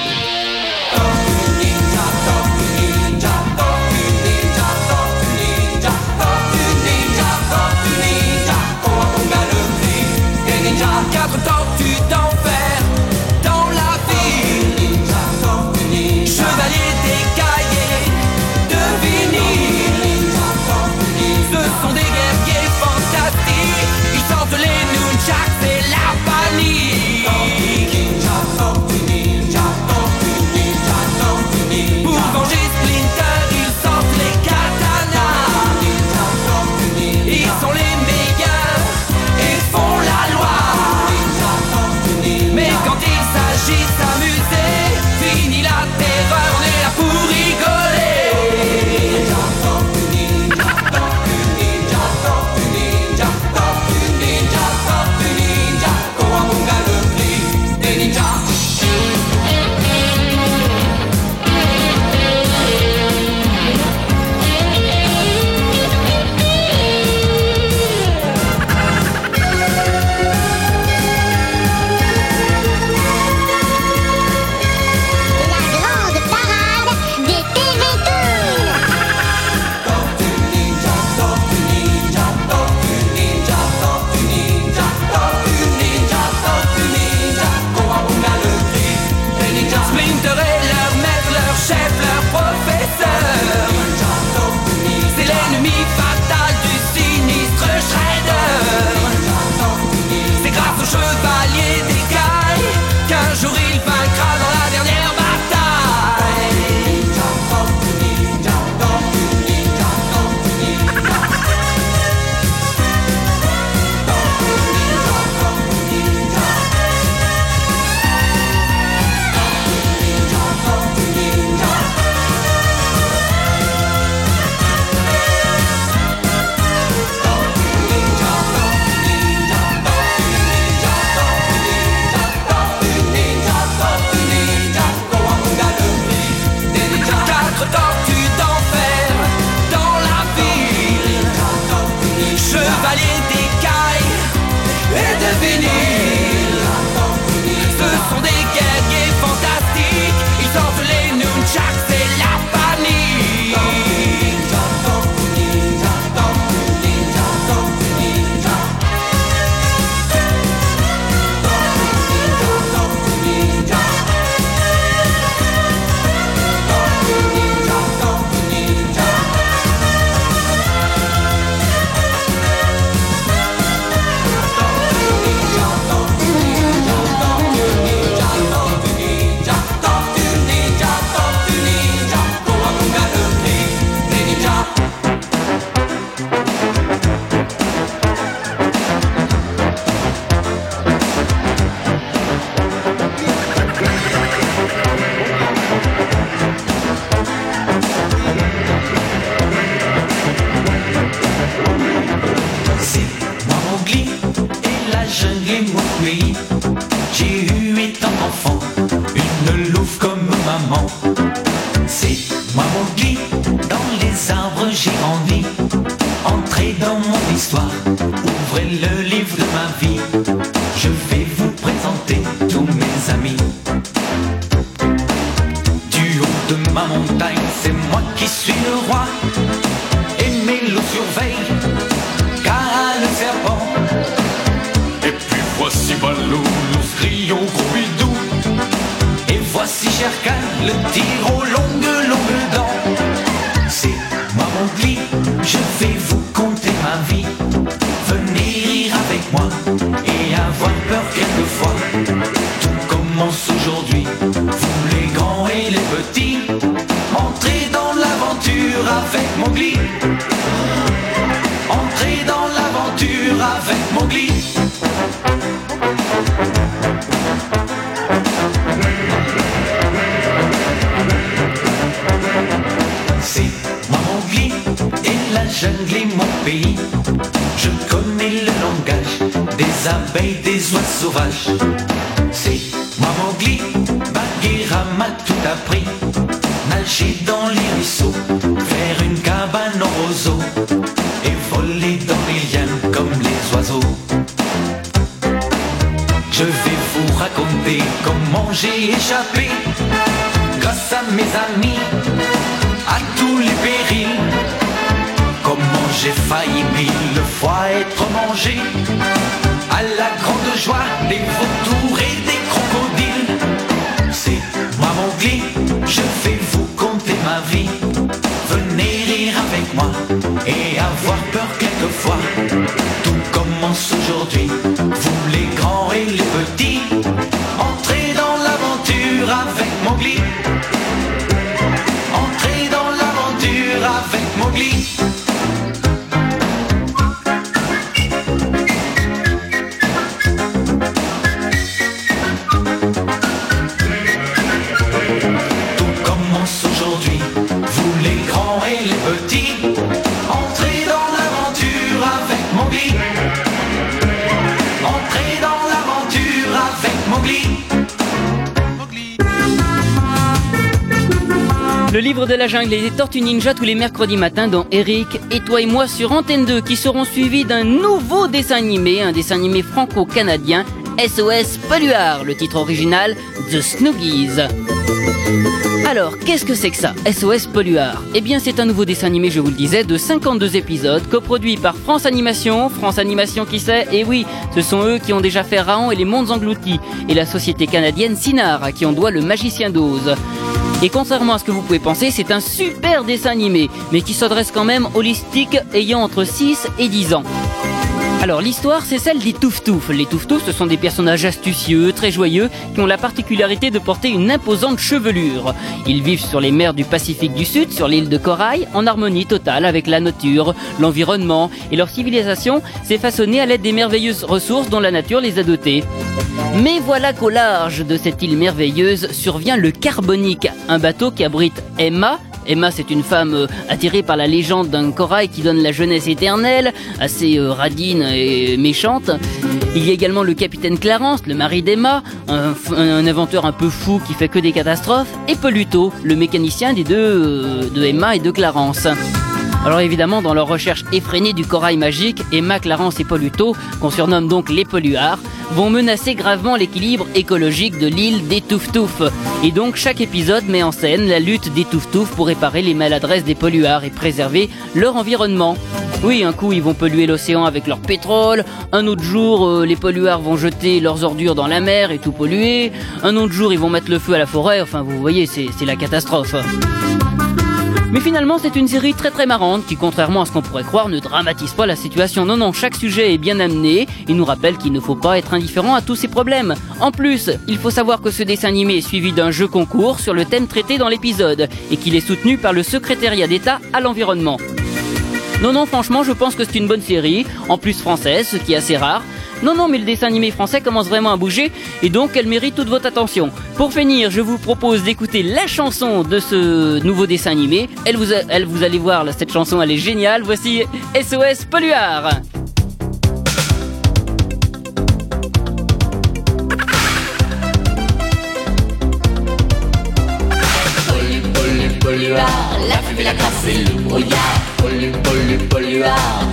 Livre de la jungle et les tortues ninja tous les mercredis matins dans Eric et toi et moi sur Antenne 2 qui seront suivis d'un nouveau dessin animé, un dessin animé franco-canadien, SOS Polluard, le titre original The Snoogies. Alors, qu'est-ce que c'est que ça, SOS Polluard Eh bien, c'est un nouveau dessin animé, je vous le disais, de 52 épisodes, coproduit par France Animation. France Animation, qui sait Et oui, ce sont eux qui ont déjà fait Raon et les Mondes Engloutis, et la société canadienne Sinar, à qui on doit le Magicien d'Oz. Et contrairement à ce que vous pouvez penser, c'est un super dessin animé, mais qui s'adresse quand même aux listiques ayant entre 6 et 10 ans. Alors l'histoire c'est celle des Touftouf. Les Touftouf ce sont des personnages astucieux, très joyeux, qui ont la particularité de porter une imposante chevelure. Ils vivent sur les mers du Pacifique du Sud, sur l'île de Corail, en harmonie totale avec la nature, l'environnement, et leur civilisation s'est façonnée à l'aide des merveilleuses ressources dont la nature les a dotés. Mais voilà qu'au large de cette île merveilleuse survient le Carbonique, un bateau qui abrite Emma, Emma, c'est une femme euh, attirée par la légende d'un corail qui donne la jeunesse éternelle, assez euh, radine et méchante. Il y a également le capitaine Clarence, le mari d'Emma, un, inventeur un peu fou qui fait que des catastrophes, et Poluto, le mécanicien des deux, euh, de Emma et de Clarence. Alors évidemment, dans leur recherche effrénée du corail magique, Emma, Clarence et Poluto, qu'on surnomme donc les polluards, vont menacer gravement l'équilibre écologique de l'île des Touftouf. Et donc chaque épisode met en scène la lutte des Touftouf pour réparer les maladresses des polluards et préserver leur environnement. Oui, un coup ils vont polluer l'océan avec leur pétrole, un autre jour euh, les polluards vont jeter leurs ordures dans la mer et tout polluer, un autre jour ils vont mettre le feu à la forêt, enfin vous voyez, c'est c'est la catastrophe. Mais finalement, c'est une série très très marrante qui, contrairement à ce qu'on pourrait croire, ne dramatise pas la situation. Non, non, chaque sujet est bien amené. Il nous rappelle qu'il ne faut pas être indifférent à tous ces problèmes. En plus, il faut savoir que ce dessin animé est suivi d'un jeu concours sur le thème traité dans l'épisode et qu'il est soutenu par le secrétariat d'État à l'environnement. Non, non, franchement, je pense que c'est une bonne série, en plus française, ce qui est assez rare. Non, non, mais le dessin animé français commence vraiment à bouger, et donc elle mérite toute votre attention. Pour finir, je vous propose d'écouter la chanson de ce nouveau dessin animé. Elle vous, allez voir, là, cette chanson, elle est géniale. Voici SOS Polluard. Pollu, pollu, polluard, la fumée, la le brouillard. Pollu,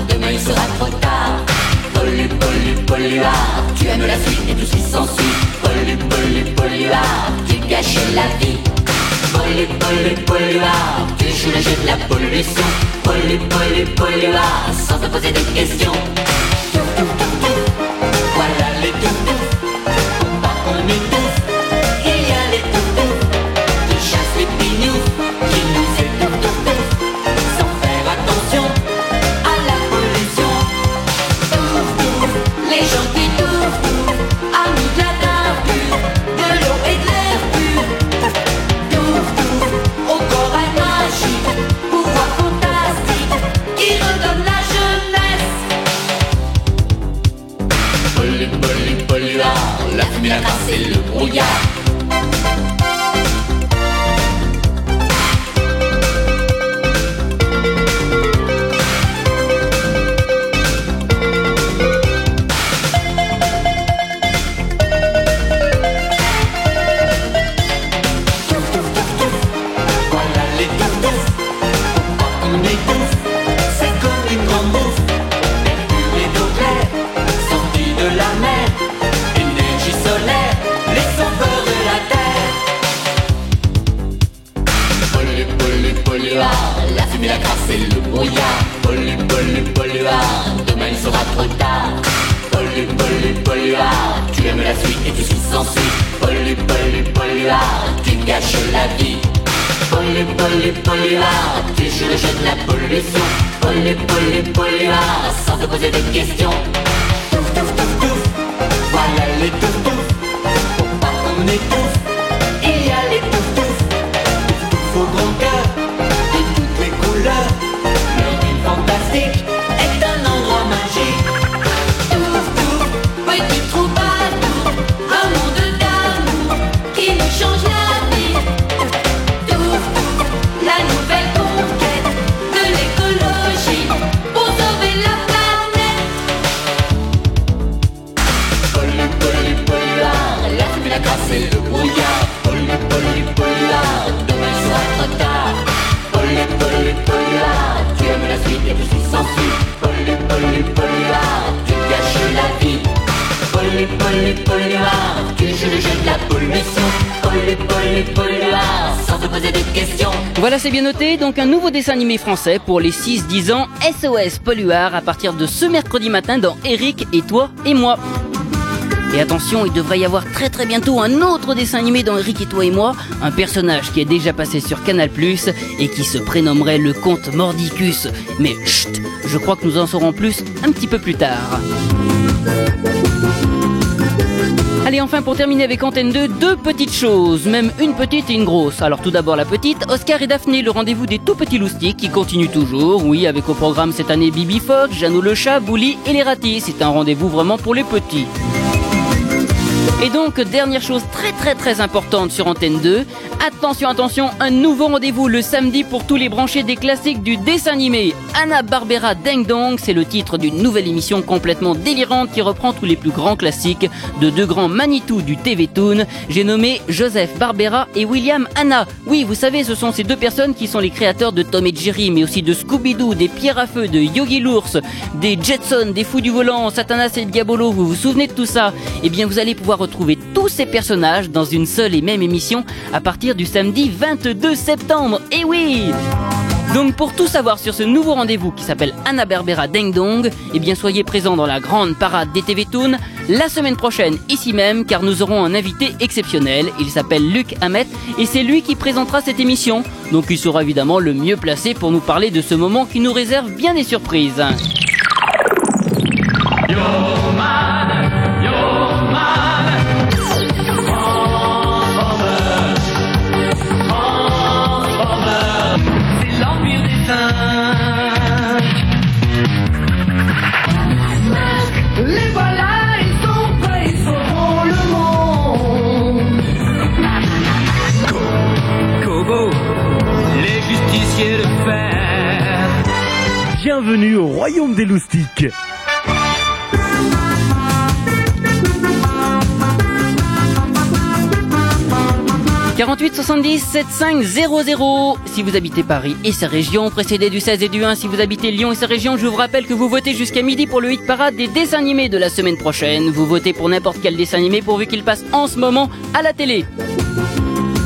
demain il sera trop tard. Pollu, pollu, polluard, tu aimes la suite et tout ce qui s'ensuit. Pollu, pollu, polluard, tu gâches la vie. Pollu, pollu, polluard, tu joues le jeu de la pollution. Pollu, pollu, polluard, sans te poser de questions. Voilà les touf, touf. On part, on étouffe. Il C'est bien noté. Donc, un nouveau dessin animé français pour les 6-10 ans, SOS Polluard, à partir de ce mercredi matin dans Eric et toi et moi. Et attention, il devrait y avoir très très bientôt un autre dessin animé dans Eric et toi et moi, un personnage qui est déjà passé sur Canal+, et qui se prénommerait le comte Mordicus. Mais chut, je crois que nous en saurons plus un petit peu plus tard. Allez, enfin, pour terminer avec Antenne 2, deux petites choses, même une petite et une grosse. Alors, tout d'abord, la petite, Oscar et Daphné, le rendez-vous des tout petits loustiques qui continue toujours. Oui, avec au programme cette année Bibi Fox, Jeannot le chat, Bouli et les ratis. C'est un rendez-vous vraiment pour les petits. Et donc, dernière chose très très très importante sur Antenne 2, attention, attention, un nouveau rendez-vous le samedi pour tous les branchés des classiques du dessin animé. Anna Barbera Deng Dong, c'est le titre d'une nouvelle émission complètement délirante qui reprend tous les plus grands classiques de deux grands Manitou du TV Toon. J'ai nommé Joseph Barbera et William Anna. Oui, vous savez, ce sont ces deux personnes qui sont les créateurs de Tom et Jerry, mais aussi de Scooby-Doo, des Pierres à Feu, de Yogi l'ours, des Jetsons, des Fous du Volant, Satanas et Diabolo. Vous vous souvenez de tout ça? Eh bien, vous allez pouvoir retrouver tous ces personnages dans une seule et même émission à partir du samedi 22 septembre. Et oui donc pour tout savoir sur ce nouveau rendez-vous qui s'appelle Anna Berbera Deng Dong, eh bien soyez présents dans la grande parade des TV Toon la semaine prochaine ici même car nous aurons un invité exceptionnel. Il s'appelle Luc Hamet et c'est lui qui présentera cette émission. Donc il sera évidemment le mieux placé pour nous parler de ce moment qui nous réserve bien des surprises. Bienvenue au royaume des loustiques. 48 70 75 00 si vous habitez Paris et sa région, précédé du 16 et du 1 si vous habitez Lyon et sa région. Je vous rappelle que vous votez jusqu'à midi pour le hit parade des dessins animés de la semaine prochaine. Vous votez pour n'importe quel dessin animé pourvu qu'il passe en ce moment à la télé.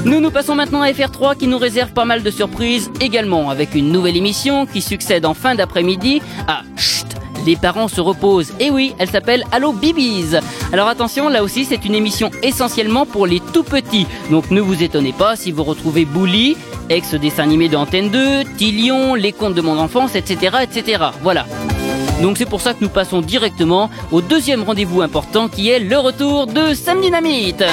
Nous nous passons maintenant à FR3 qui nous réserve pas mal de surprises également avec une nouvelle émission qui succède en fin d'après-midi à Chut les parents se reposent. Et oui, elle s'appelle Allo Bibis. Alors attention, là aussi c'est une émission essentiellement pour les tout petits. Donc ne vous étonnez pas si vous retrouvez Bouli, ex-dessin animé de Antenne 2, Tillion, Les contes de mon enfance, etc. etc. Voilà. Donc c'est pour ça que nous passons directement au deuxième rendez-vous important qui est le retour de Sam Dynamite.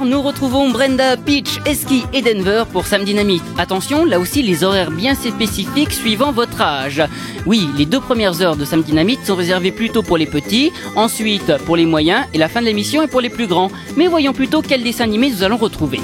Nous retrouvons Brenda, Peach, Eski et Denver pour Sam Dynamite. Attention, là aussi, les horaires bien spécifiques suivant votre âge. Oui, les deux premières heures de Sam Dynamite sont réservées plutôt pour les petits, ensuite pour les moyens et la fin de l'émission est pour les plus grands. Mais voyons plutôt quel dessin animé nous allons retrouver.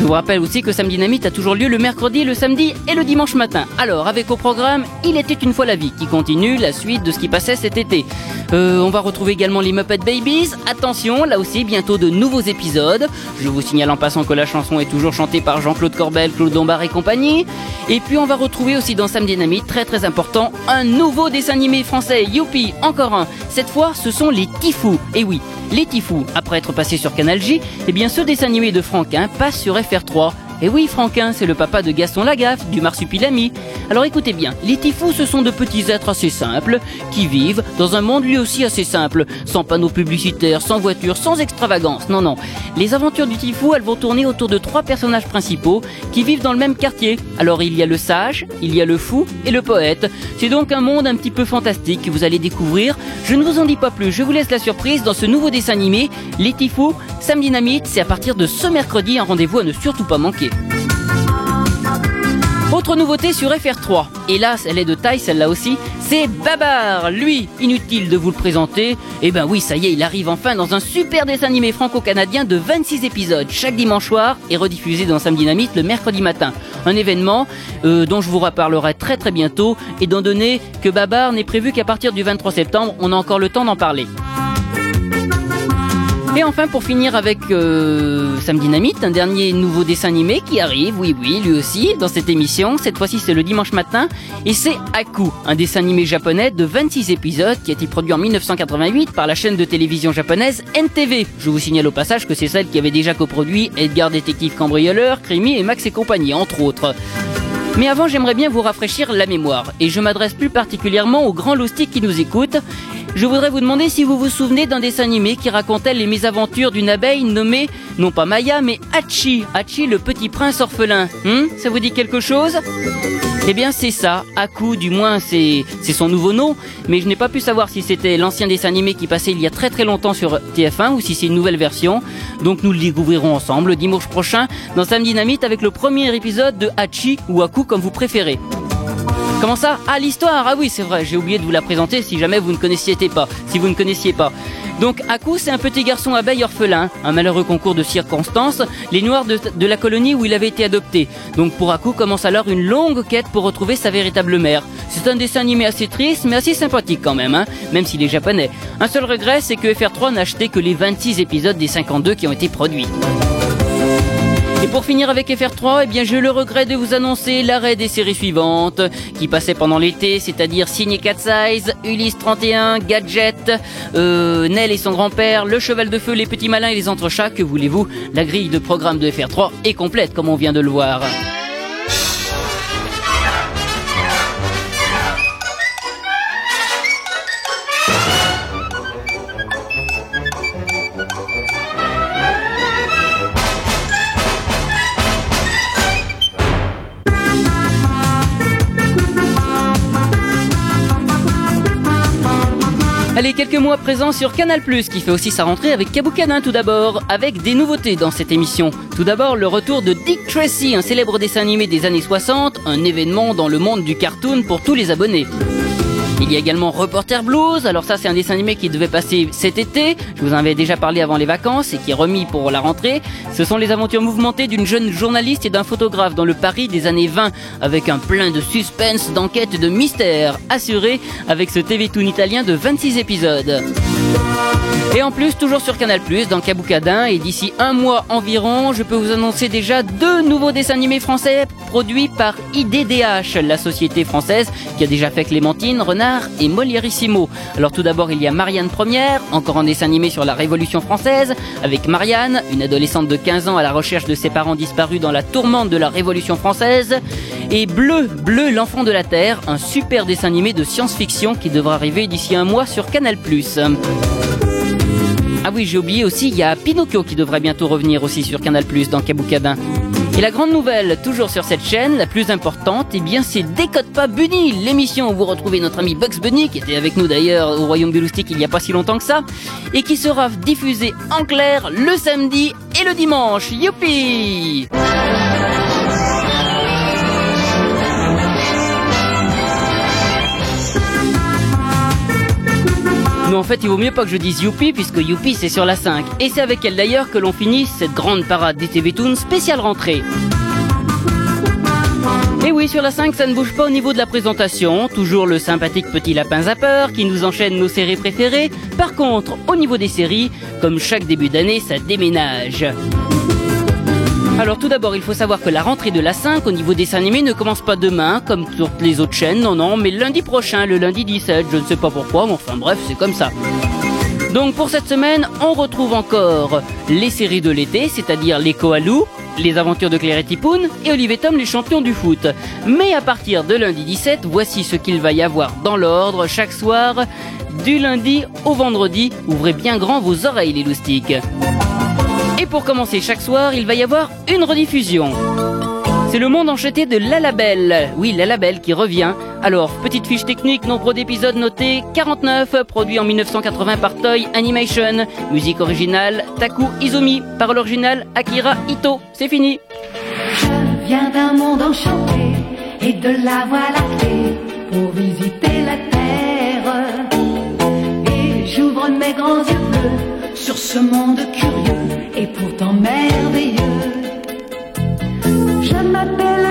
Je vous rappelle aussi que Sam Dynamite a toujours lieu le mercredi, le samedi et le dimanche matin. Alors, avec au programme Il était une fois la vie qui continue la suite de ce qui passait cet été. Euh, on va retrouver également les Muppet Babies. Attention, là aussi, bientôt de nouveaux épisodes. Je vous signale en passant que la chanson est toujours chantée par Jean-Claude Corbel, Claude Dombard et compagnie. Et puis, on va retrouver aussi dans Sam Dynamite, très très important, un nouveau dessin animé français. Youpi, encore un. Cette fois, ce sont les Tifous. Et oui, les Tifous, après être passés sur Canal J, eh bien ce dessin animé de Franquin passe sur FR3. Et oui, Franquin, c'est le papa de Gaston Lagaffe, du Marsupilami. Alors écoutez bien, les Tifous, ce sont de petits êtres assez simples, qui vivent dans un monde lui aussi assez simple, sans panneaux publicitaires, sans voitures, sans extravagance. Non, non. Les aventures du Tifou, elles vont tourner autour de trois personnages principaux qui vivent dans le même quartier. Alors il y a le sage, il y a le fou et le poète. C'est donc un monde un petit peu fantastique que vous allez découvrir. Je ne vous en dis pas plus, je vous laisse la surprise dans ce nouveau dessin animé, Les Tifous, Sam Dynamite, c'est à partir de ce mercredi, un rendez-vous à ne surtout pas manquer. Autre nouveauté sur FR3, hélas elle est de taille celle-là aussi, c'est Babar. Lui, inutile de vous le présenter, eh ben oui ça y est, il arrive enfin dans un super dessin animé franco-canadien de 26 épisodes chaque dimanche soir et rediffusé dans Sam Dynamite le mercredi matin. Un événement euh, dont je vous reparlerai très très bientôt, étant donné que Babar n'est prévu qu'à partir du 23 septembre, on a encore le temps d'en parler. Et enfin, pour finir avec euh, Sam Dynamite, un dernier nouveau dessin animé qui arrive, oui, oui, lui aussi, dans cette émission. Cette fois-ci, c'est le dimanche matin. Et c'est Aku, un dessin animé japonais de 26 épisodes qui a été produit en 1988 par la chaîne de télévision japonaise NTV. Je vous signale au passage que c'est celle qui avait déjà coproduit Edgar Détective Cambrioleur, Crimi et Max et compagnie, entre autres. Mais avant, j'aimerais bien vous rafraîchir la mémoire, et je m'adresse plus particulièrement aux grands loustiques qui nous écoutent. Je voudrais vous demander si vous vous souvenez d'un dessin animé qui racontait les mésaventures d'une abeille nommée, non pas Maya, mais Hachi. Hachi, le petit prince orphelin. Hum, ça vous dit quelque chose? Eh bien, c'est ça. Aku, du moins, c'est c'est son nouveau nom. Mais je n'ai pas pu savoir si c'était l'ancien dessin animé qui passait il y a très très longtemps sur TF1 ou si c'est une nouvelle version. Donc nous le découvrirons ensemble dimanche prochain dans Sam Dynamite avec le premier épisode de Hachi ou Aku comme vous préférez. Comment ça Ah l'histoire Ah oui c'est vrai, j'ai oublié de vous la présenter si jamais vous ne connaissiez pas. Si vous ne connaissiez pas. Donc Aku c'est un petit garçon abeille orphelin, un malheureux concours de circonstances, les noirs de, la colonie où il avait été adopté. Donc pour Aku commence alors une longue quête pour retrouver sa véritable mère. C'est un dessin animé assez triste mais assez sympathique quand même, hein, même s'il est japonais. Un seul regret c'est que FR3 n'a acheté que les 26 épisodes des 52 qui ont été produits. Et pour finir avec FR3, eh bien j'ai le regret de vous annoncer l'arrêt des séries suivantes qui passaient pendant l'été, c'est-à-dire Signé Cat Size, Ulysse 31, Gadget, euh, Nell et son grand-père, Le Cheval de Feu, Les Petits Malins et Les Entrechats, que voulez-vous? La grille de programme de FR3 est complète comme on vient de le voir. Allez, quelques mots à présent sur Canal+, qui fait aussi sa rentrée avec Caboucanin tout d'abord, avec des nouveautés dans cette émission. Tout d'abord, le retour de Dick Tracy, un célèbre dessin animé des années 60, un événement dans le monde du cartoon pour tous les abonnés. Il y a également Reporter Blues. Alors ça, c'est un dessin animé qui devait passer cet été. Je vous en avais déjà parlé avant les vacances et qui est remis pour la rentrée. Ce sont les aventures mouvementées d'une jeune journaliste et d'un photographe dans le Paris des années 20 avec un plein de suspense, d'enquête et de mystère assuré avec ce TV Toon italien de 26 épisodes. Et en plus, toujours sur Canal+, dans Kaboukadin, et d'ici un mois environ, je peux vous annoncer déjà deux nouveaux dessins animés français produits par IDDH, la société française qui a déjà fait Clémentine, Renard et Moliérissimo. Alors tout d'abord, il y a Marianne Première, encore un dessin animé sur la Révolution française, avec Marianne, une adolescente de 15 ans à la recherche de ses parents disparus dans la tourmente de la Révolution française, et Bleu, Bleu, l'enfant de la Terre, un super dessin animé de science-fiction qui devra arriver d'ici un mois sur Canal+. Ah oui, j'ai oublié aussi, il y a Pinocchio qui devrait bientôt revenir aussi sur Canal+, dans Kaboukadin. Et la grande nouvelle, toujours sur cette chaîne, la plus importante, eh bien c'est Décode pas Bunny, l'émission où vous retrouvez notre ami Bugs Bunny, qui était avec nous d'ailleurs au Royaume du il y a pas si longtemps que ça, et qui sera diffusée en clair le samedi et le dimanche. Youpi Mais en fait, il vaut mieux pas que je dise Youpi, puisque Youpi c'est sur la 5. Et c'est avec elle d'ailleurs que l'on finit cette grande parade des TV Toon spéciale rentrée. Et oui, sur la 5, ça ne bouge pas au niveau de la présentation. Toujours le sympathique petit lapin zapper qui nous enchaîne nos séries préférées. Par contre, au niveau des séries, comme chaque début d'année, ça déménage. Alors tout d'abord, il faut savoir que la rentrée de la 5 au niveau dessin animé ne commence pas demain, comme toutes les autres chaînes, non, non, mais lundi prochain, le lundi 17, je ne sais pas pourquoi, mais enfin bref, c'est comme ça. Donc pour cette semaine, on retrouve encore les séries de l'été, c'est-à-dire les Koalous, les aventures de Claire et Tipoun et Olivier Tom, les champions du foot. Mais à partir de lundi 17, voici ce qu'il va y avoir dans l'ordre chaque soir, du lundi au vendredi. Ouvrez bien grand vos oreilles les loustiques. Pour commencer chaque soir, il va y avoir une rediffusion. C'est le monde enchaîné de La Label. Oui, La Label qui revient. Alors, petite fiche technique, nombre d'épisodes notés 49, produit en 1980 par Toy Animation. Musique originale, Taku Izumi. Parole originale, Akira Ito. C'est fini. Je viens d'un monde enchanté et de la voie lactée pour visiter la terre. Et j'ouvre mes grands yeux bleus sur ce monde curieux et pourtant merveilleux. Je m'appelle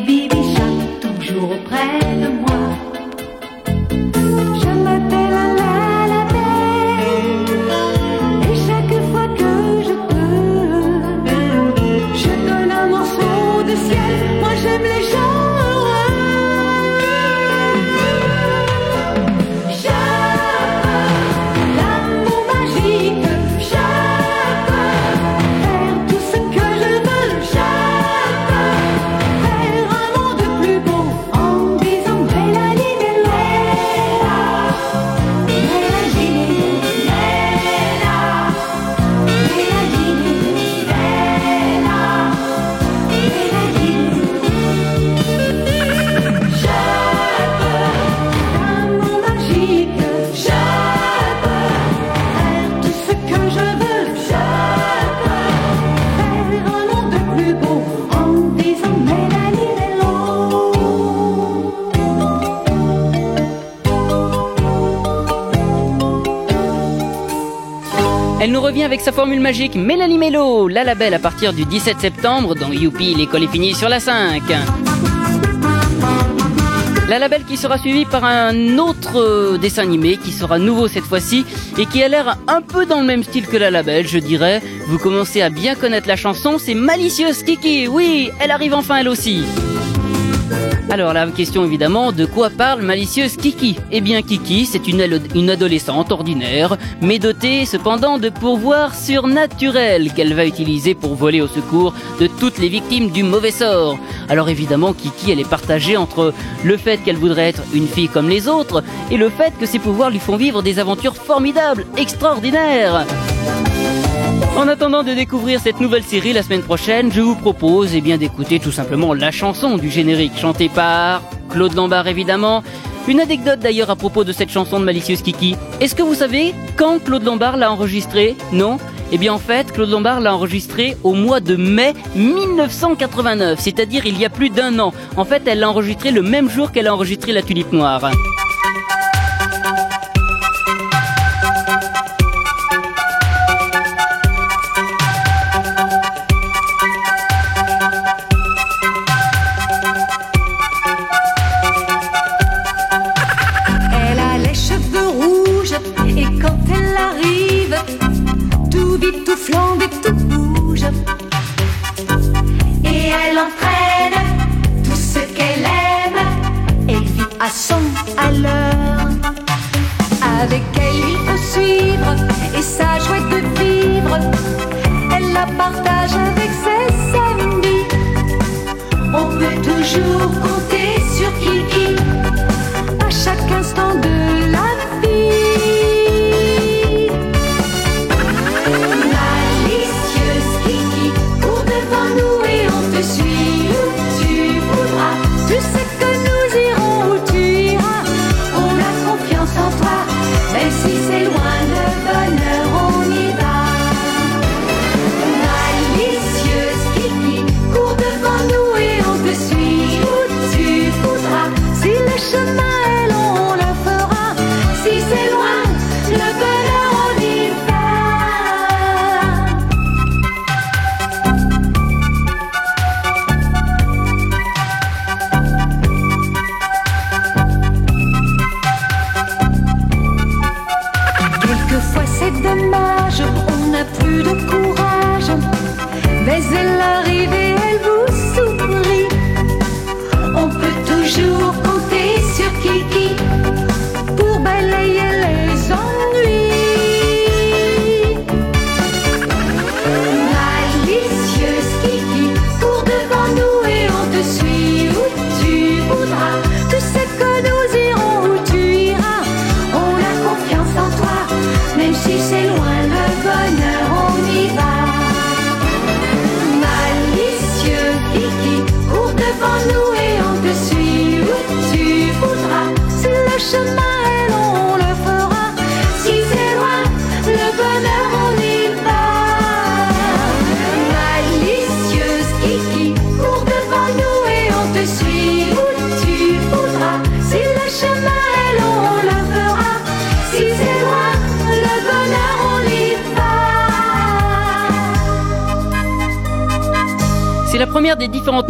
baby. Avec sa formule magique Mélanie Mello, la label à partir du 17 septembre dans Youpi, l'école est finie sur la 5. La label qui sera suivie par un autre euh, dessin animé qui sera nouveau cette fois-ci et qui a l'air un peu dans le même style que la label, je dirais. Vous commencez à bien connaître la chanson, c'est Malicieuse Kiki. Oui, elle arrive enfin elle aussi. Alors la question évidemment, de quoi parle malicieuse Kiki? Eh bien Kiki, c'est une, adolescente ordinaire, mais dotée cependant de pourvoirs surnaturels qu'elle va utiliser pour voler au secours de toutes les victimes du mauvais sort. Alors évidemment Kiki, elle est partagée entre le fait qu'elle voudrait être une fille comme les autres et le fait que ses pouvoirs lui font vivre des aventures formidables, extraordinaires. En attendant de découvrir cette nouvelle série la semaine prochaine, je vous propose eh bien d'écouter tout simplement la chanson du générique chantée par Claude Lombard évidemment. Une anecdote d'ailleurs à propos de cette chanson de Malicieuse Kiki. Est-ce que vous savez quand Claude Lombard l'a enregistrée? Non? Eh bien en fait, Claude Lombard l'a enregistrée au mois de mai 1989, c'est-à-dire il y a plus d'un an. En fait, elle l'a enregistrée le même jour qu'elle a enregistré La Tulipe Noire.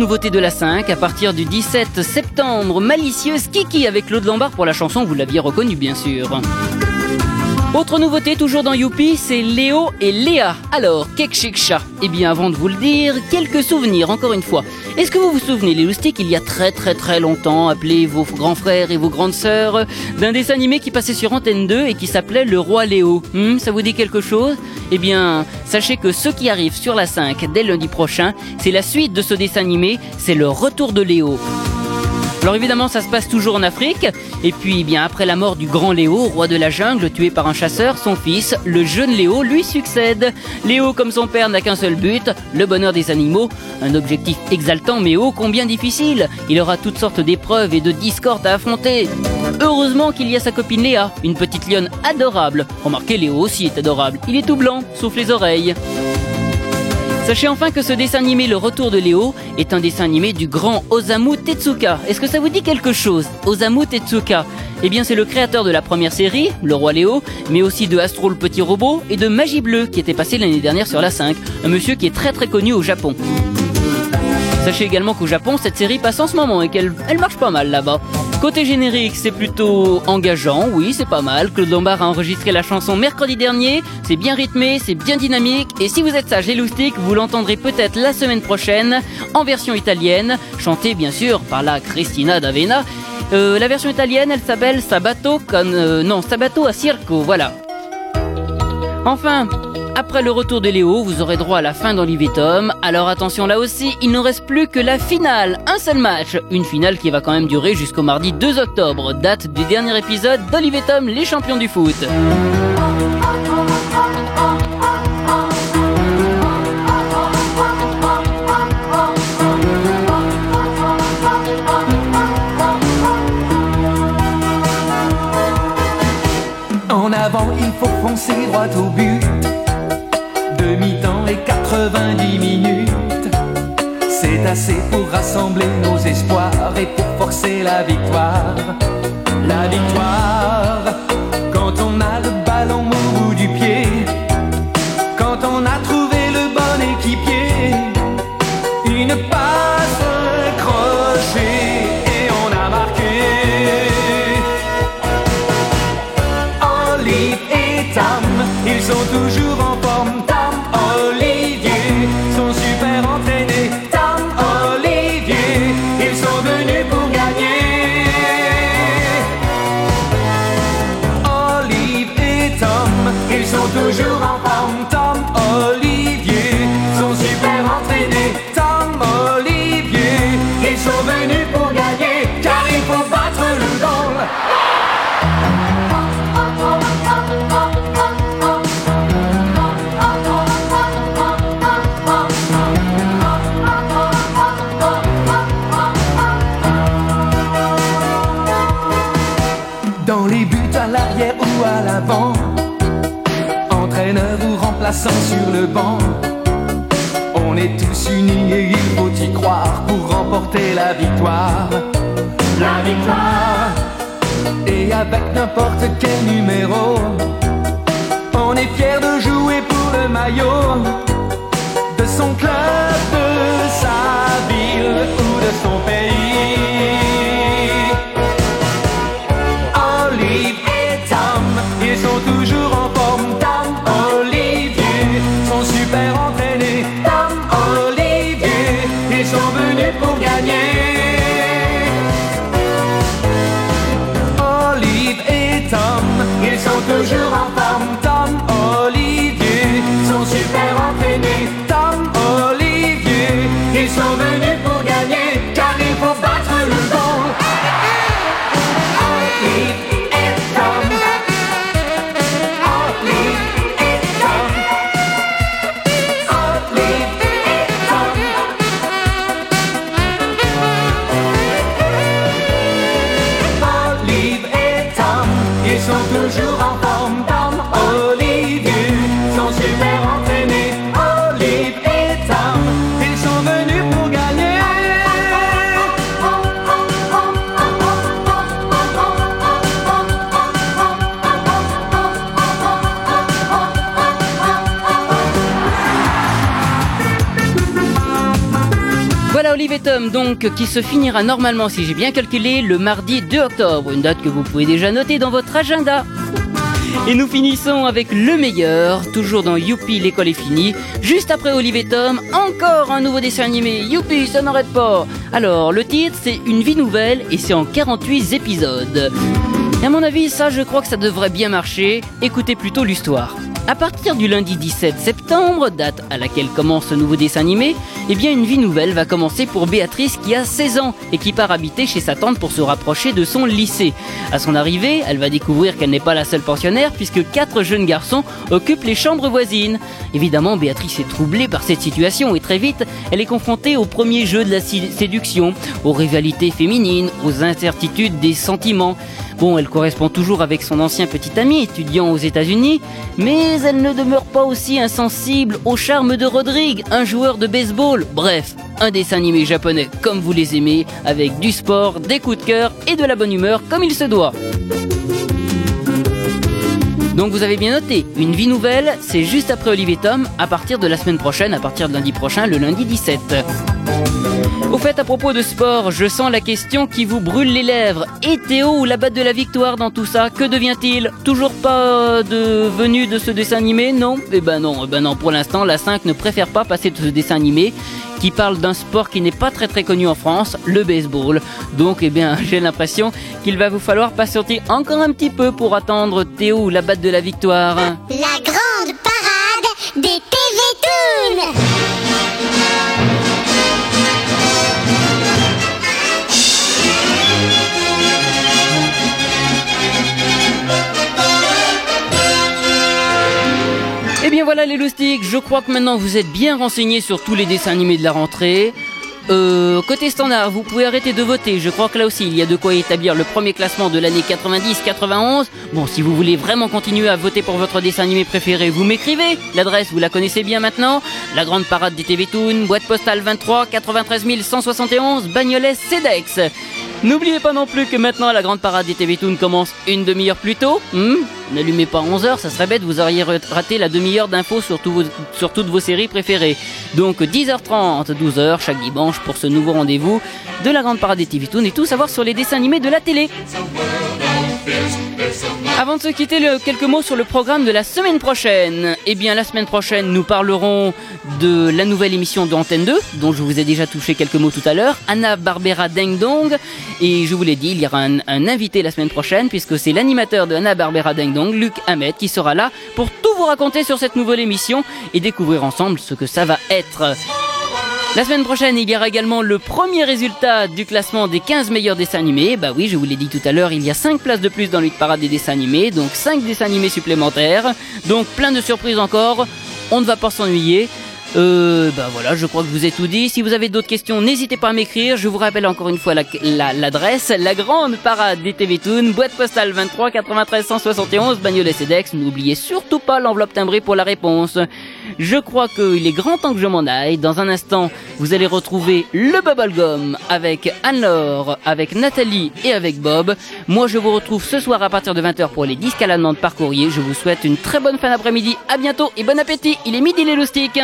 Nouveautés de la 5 à partir du 17 septembre. Malicieuse Kiki avec Claude Lombard pour la chanson, vous l'aviez reconnu bien sûr. Autre nouveauté toujours dans Youpi, c'est Léo et Léa. Alors, Kekshiksha Eh bien, avant de vous le dire, quelques souvenirs encore une fois. Est-ce que vous vous souvenez, les loustiques, il y a très très très longtemps, appelez vos grands frères et vos grandes sœurs, d'un dessin animé qui passait sur Antenne 2 et qui s'appelait Le Roi Léo Hmm, Ça vous dit quelque chose? Eh bien, sachez que ce qui arrive sur la 5 dès lundi prochain, c'est la suite de ce dessin animé, c'est le retour de Léo. Alors évidemment, ça se passe toujours en Afrique. Et puis, bien après la mort du grand Léo, roi de la jungle, tué par un chasseur, son fils, le jeune Léo, lui succède. Léo, comme son père, n'a qu'un seul but, le bonheur des animaux. Un objectif exaltant, mais ô combien difficile. Il aura toutes sortes d'épreuves et de discordes à affronter. Heureusement qu'il y a sa copine Léa, une petite lionne adorable. Remarquez, Léo aussi est adorable. Il est tout blanc, sauf les oreilles. Sachez enfin que ce dessin animé Le Retour de Léo est un dessin animé du grand Osamu Tezuka. Est-ce que ça vous dit quelque chose Osamu Tezuka? Eh bien c'est le créateur de la première série, Le Roi Léo, mais aussi de Astro le Petit Robot et de Magie Bleue qui était passé l'année dernière sur la 5. Un monsieur qui est très très connu au Japon. Sachez également qu'au Japon, cette série passe en ce moment et qu'elle elle marche pas mal là-bas. Côté générique, c'est plutôt engageant, oui, c'est pas mal. Claude Lombard a enregistré la chanson mercredi dernier. C'est bien rythmé, c'est bien dynamique. Et si vous êtes sage et loustique, vous l'entendrez peut-être la semaine prochaine en version italienne, chantée bien sûr par la Cristina d'Avena. Euh, la version italienne, elle s'appelle Sabato con... euh, Sabato a Circo, voilà. Enfin, après le retour de Léo, vous aurez droit à la fin d'Olivier Tom. Alors attention là aussi, il ne reste plus que la finale, un seul match. Une finale qui va quand même durer jusqu'au mardi 2 octobre, date du dernier épisode d'Olivier Tom, les champions du foot. Faut foncer droit au but. Demi-temps et 90 minutes. C'est assez pour rassembler nos espoirs et pour forcer la victoire. La victoire, quand on a le ballon au on est tous unis et il faut y croire pour remporter la victoire. La victoire, et avec n'importe quel numéro, on est fier de jouer pour le maillot Donc qui se finira normalement si j'ai bien calculé le mardi 2 octobre, une date que vous pouvez déjà noter dans votre agenda. Et nous finissons avec le meilleur, toujours dans Youpi, l'école est finie. Juste après Olive et Tom, encore un nouveau dessin animé. Youpi, ça n'arrête pas. Alors, le titre, c'est Une vie nouvelle et c'est en 48 épisodes. Et à mon avis, ça, je crois que ça devrait bien marcher. Écoutez plutôt l'histoire. À partir du lundi 17 septembre, date à laquelle commence ce nouveau dessin animé, eh bien une vie nouvelle va commencer pour Béatrice qui a 16 ans et qui part habiter chez sa tante pour se rapprocher de son lycée. À son arrivée, elle va découvrir qu'elle n'est pas la seule pensionnaire puisque quatre jeunes garçons occupent les chambres voisines. Évidemment, Béatrice est troublée par cette situation et très vite, elle est confrontée au premier jeu de la séduction, aux rivalités féminines, aux incertitudes des sentiments. Bon, elle correspond toujours avec son ancien petit ami étudiant aux États-Unis, mais elle ne demeure pas aussi insensible au charme de Rodrigue, un joueur de baseball. Bref, un dessin animé japonais comme vous les aimez, avec du sport, des coups de cœur et de la bonne humeur comme il se doit. Donc vous avez bien noté, une vie nouvelle, c'est juste après Olivier Tom, à partir de la semaine prochaine, à partir de lundi prochain, le lundi 17. Au fait, à propos de sport, je sens la question qui vous brûle les lèvres. Et Théo ou la batte de la victoire dans tout ça, que devient-il? Toujours pas de venu de ce dessin animé, non Eh ben non, eh ben non, pour l'instant, la 5 ne préfère pas passer de ce dessin animé qui parle d'un sport qui n'est pas très très connu en France, le baseball. Donc, eh bien, j'ai l'impression qu'il va vous falloir patienter encore un petit peu pour attendre Théo ou la batte de la victoire. La grande parade des TV Toons voilà les loustiques, je crois que maintenant vous êtes bien renseignés sur tous les dessins animés de la rentrée. Euh, côté standard, vous pouvez arrêter de voter. Je crois que là aussi, il y a de quoi établir le premier classement de l'année 90-91. Bon, si vous voulez vraiment continuer à voter pour votre dessin animé préféré, vous m'écrivez. L'adresse, vous la connaissez bien maintenant. La grande parade des TV Toon, boîte postale 23 93 171, Bagnolet Cedex. N'oubliez pas non plus que maintenant la grande parade des TV Toon commence une demi-heure plus tôt. Hmm N'allumez pas 11h, ça serait bête, vous auriez raté la demi-heure d'infos sur, toutes vos séries préférées. Donc 10h30, 12h chaque dimanche pour ce nouveau rendez-vous de la grande parade des TV Toon et tout savoir sur les dessins animés de la télé. Avant de se quitter, quelques mots sur le programme de la semaine prochaine. Eh bien, la semaine prochaine, nous parlerons de la nouvelle émission de Antenne 2, dont je vous ai déjà touché quelques mots tout à l'heure, Anna Barbera Deng Dong. Et je vous l'ai dit, il y aura un, invité la semaine prochaine, puisque c'est l'animateur de Anna Barbera Deng Dong, Luc Hamet, qui sera là pour tout vous raconter sur cette nouvelle émission et découvrir ensemble ce que ça va être. La semaine prochaine, il y aura également le premier résultat du classement des 15 meilleurs dessins animés. Bah oui, je vous l'ai dit tout à l'heure, il y a 5 places de plus dans le parade des dessins animés, donc 5 dessins animés supplémentaires. Donc plein de surprises encore. On ne va pas s'ennuyer. Euh, bah voilà, je crois que je vous ai tout dit. Si vous avez d'autres questions, n'hésitez pas à m'écrire. Je vous rappelle encore une fois la- la- l'adresse. La, grande parade des TV Toon, boîte postale 23 93 171, Bagnolet Cedex. N'oubliez surtout pas l'enveloppe timbrée pour la réponse. Je crois qu'il est grand temps que je m'en aille. Dans un instant, vous allez retrouver le Bubblegum avec Anne-Laure, avec Nathalie et avec Bob. Moi, je vous retrouve ce soir à partir de 20h pour les disques à la demande par courrier. Je vous souhaite une très bonne fin d'après-midi. À bientôt et bon appétit. Il est midi les loustiques.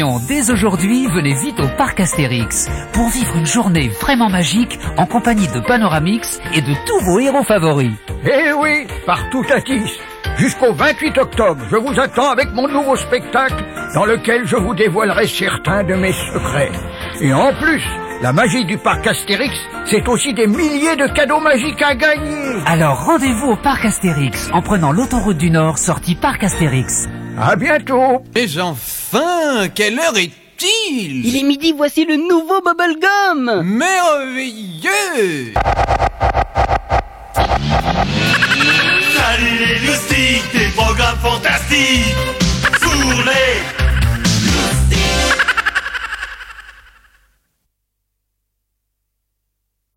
Attention, dès aujourd'hui, venez vite au parc Astérix pour vivre une journée vraiment magique en compagnie de Panoramix et de tous vos héros favoris. Eh oui, partout à Tis. Jusqu'au 28 octobre, je vous attends avec mon nouveau spectacle dans lequel je vous dévoilerai certains de mes secrets. Et en plus, la magie du parc Astérix, c'est aussi des milliers de cadeaux magiques à gagner. Alors rendez-vous au parc Astérix en prenant l'autoroute du Nord sortie parc Astérix. À bientôt. Mais enfin, quelle heure est-il? Il est midi, voici le nouveau Bubblegum. Merveilleux Salut les loustiques, des programmes fantastiques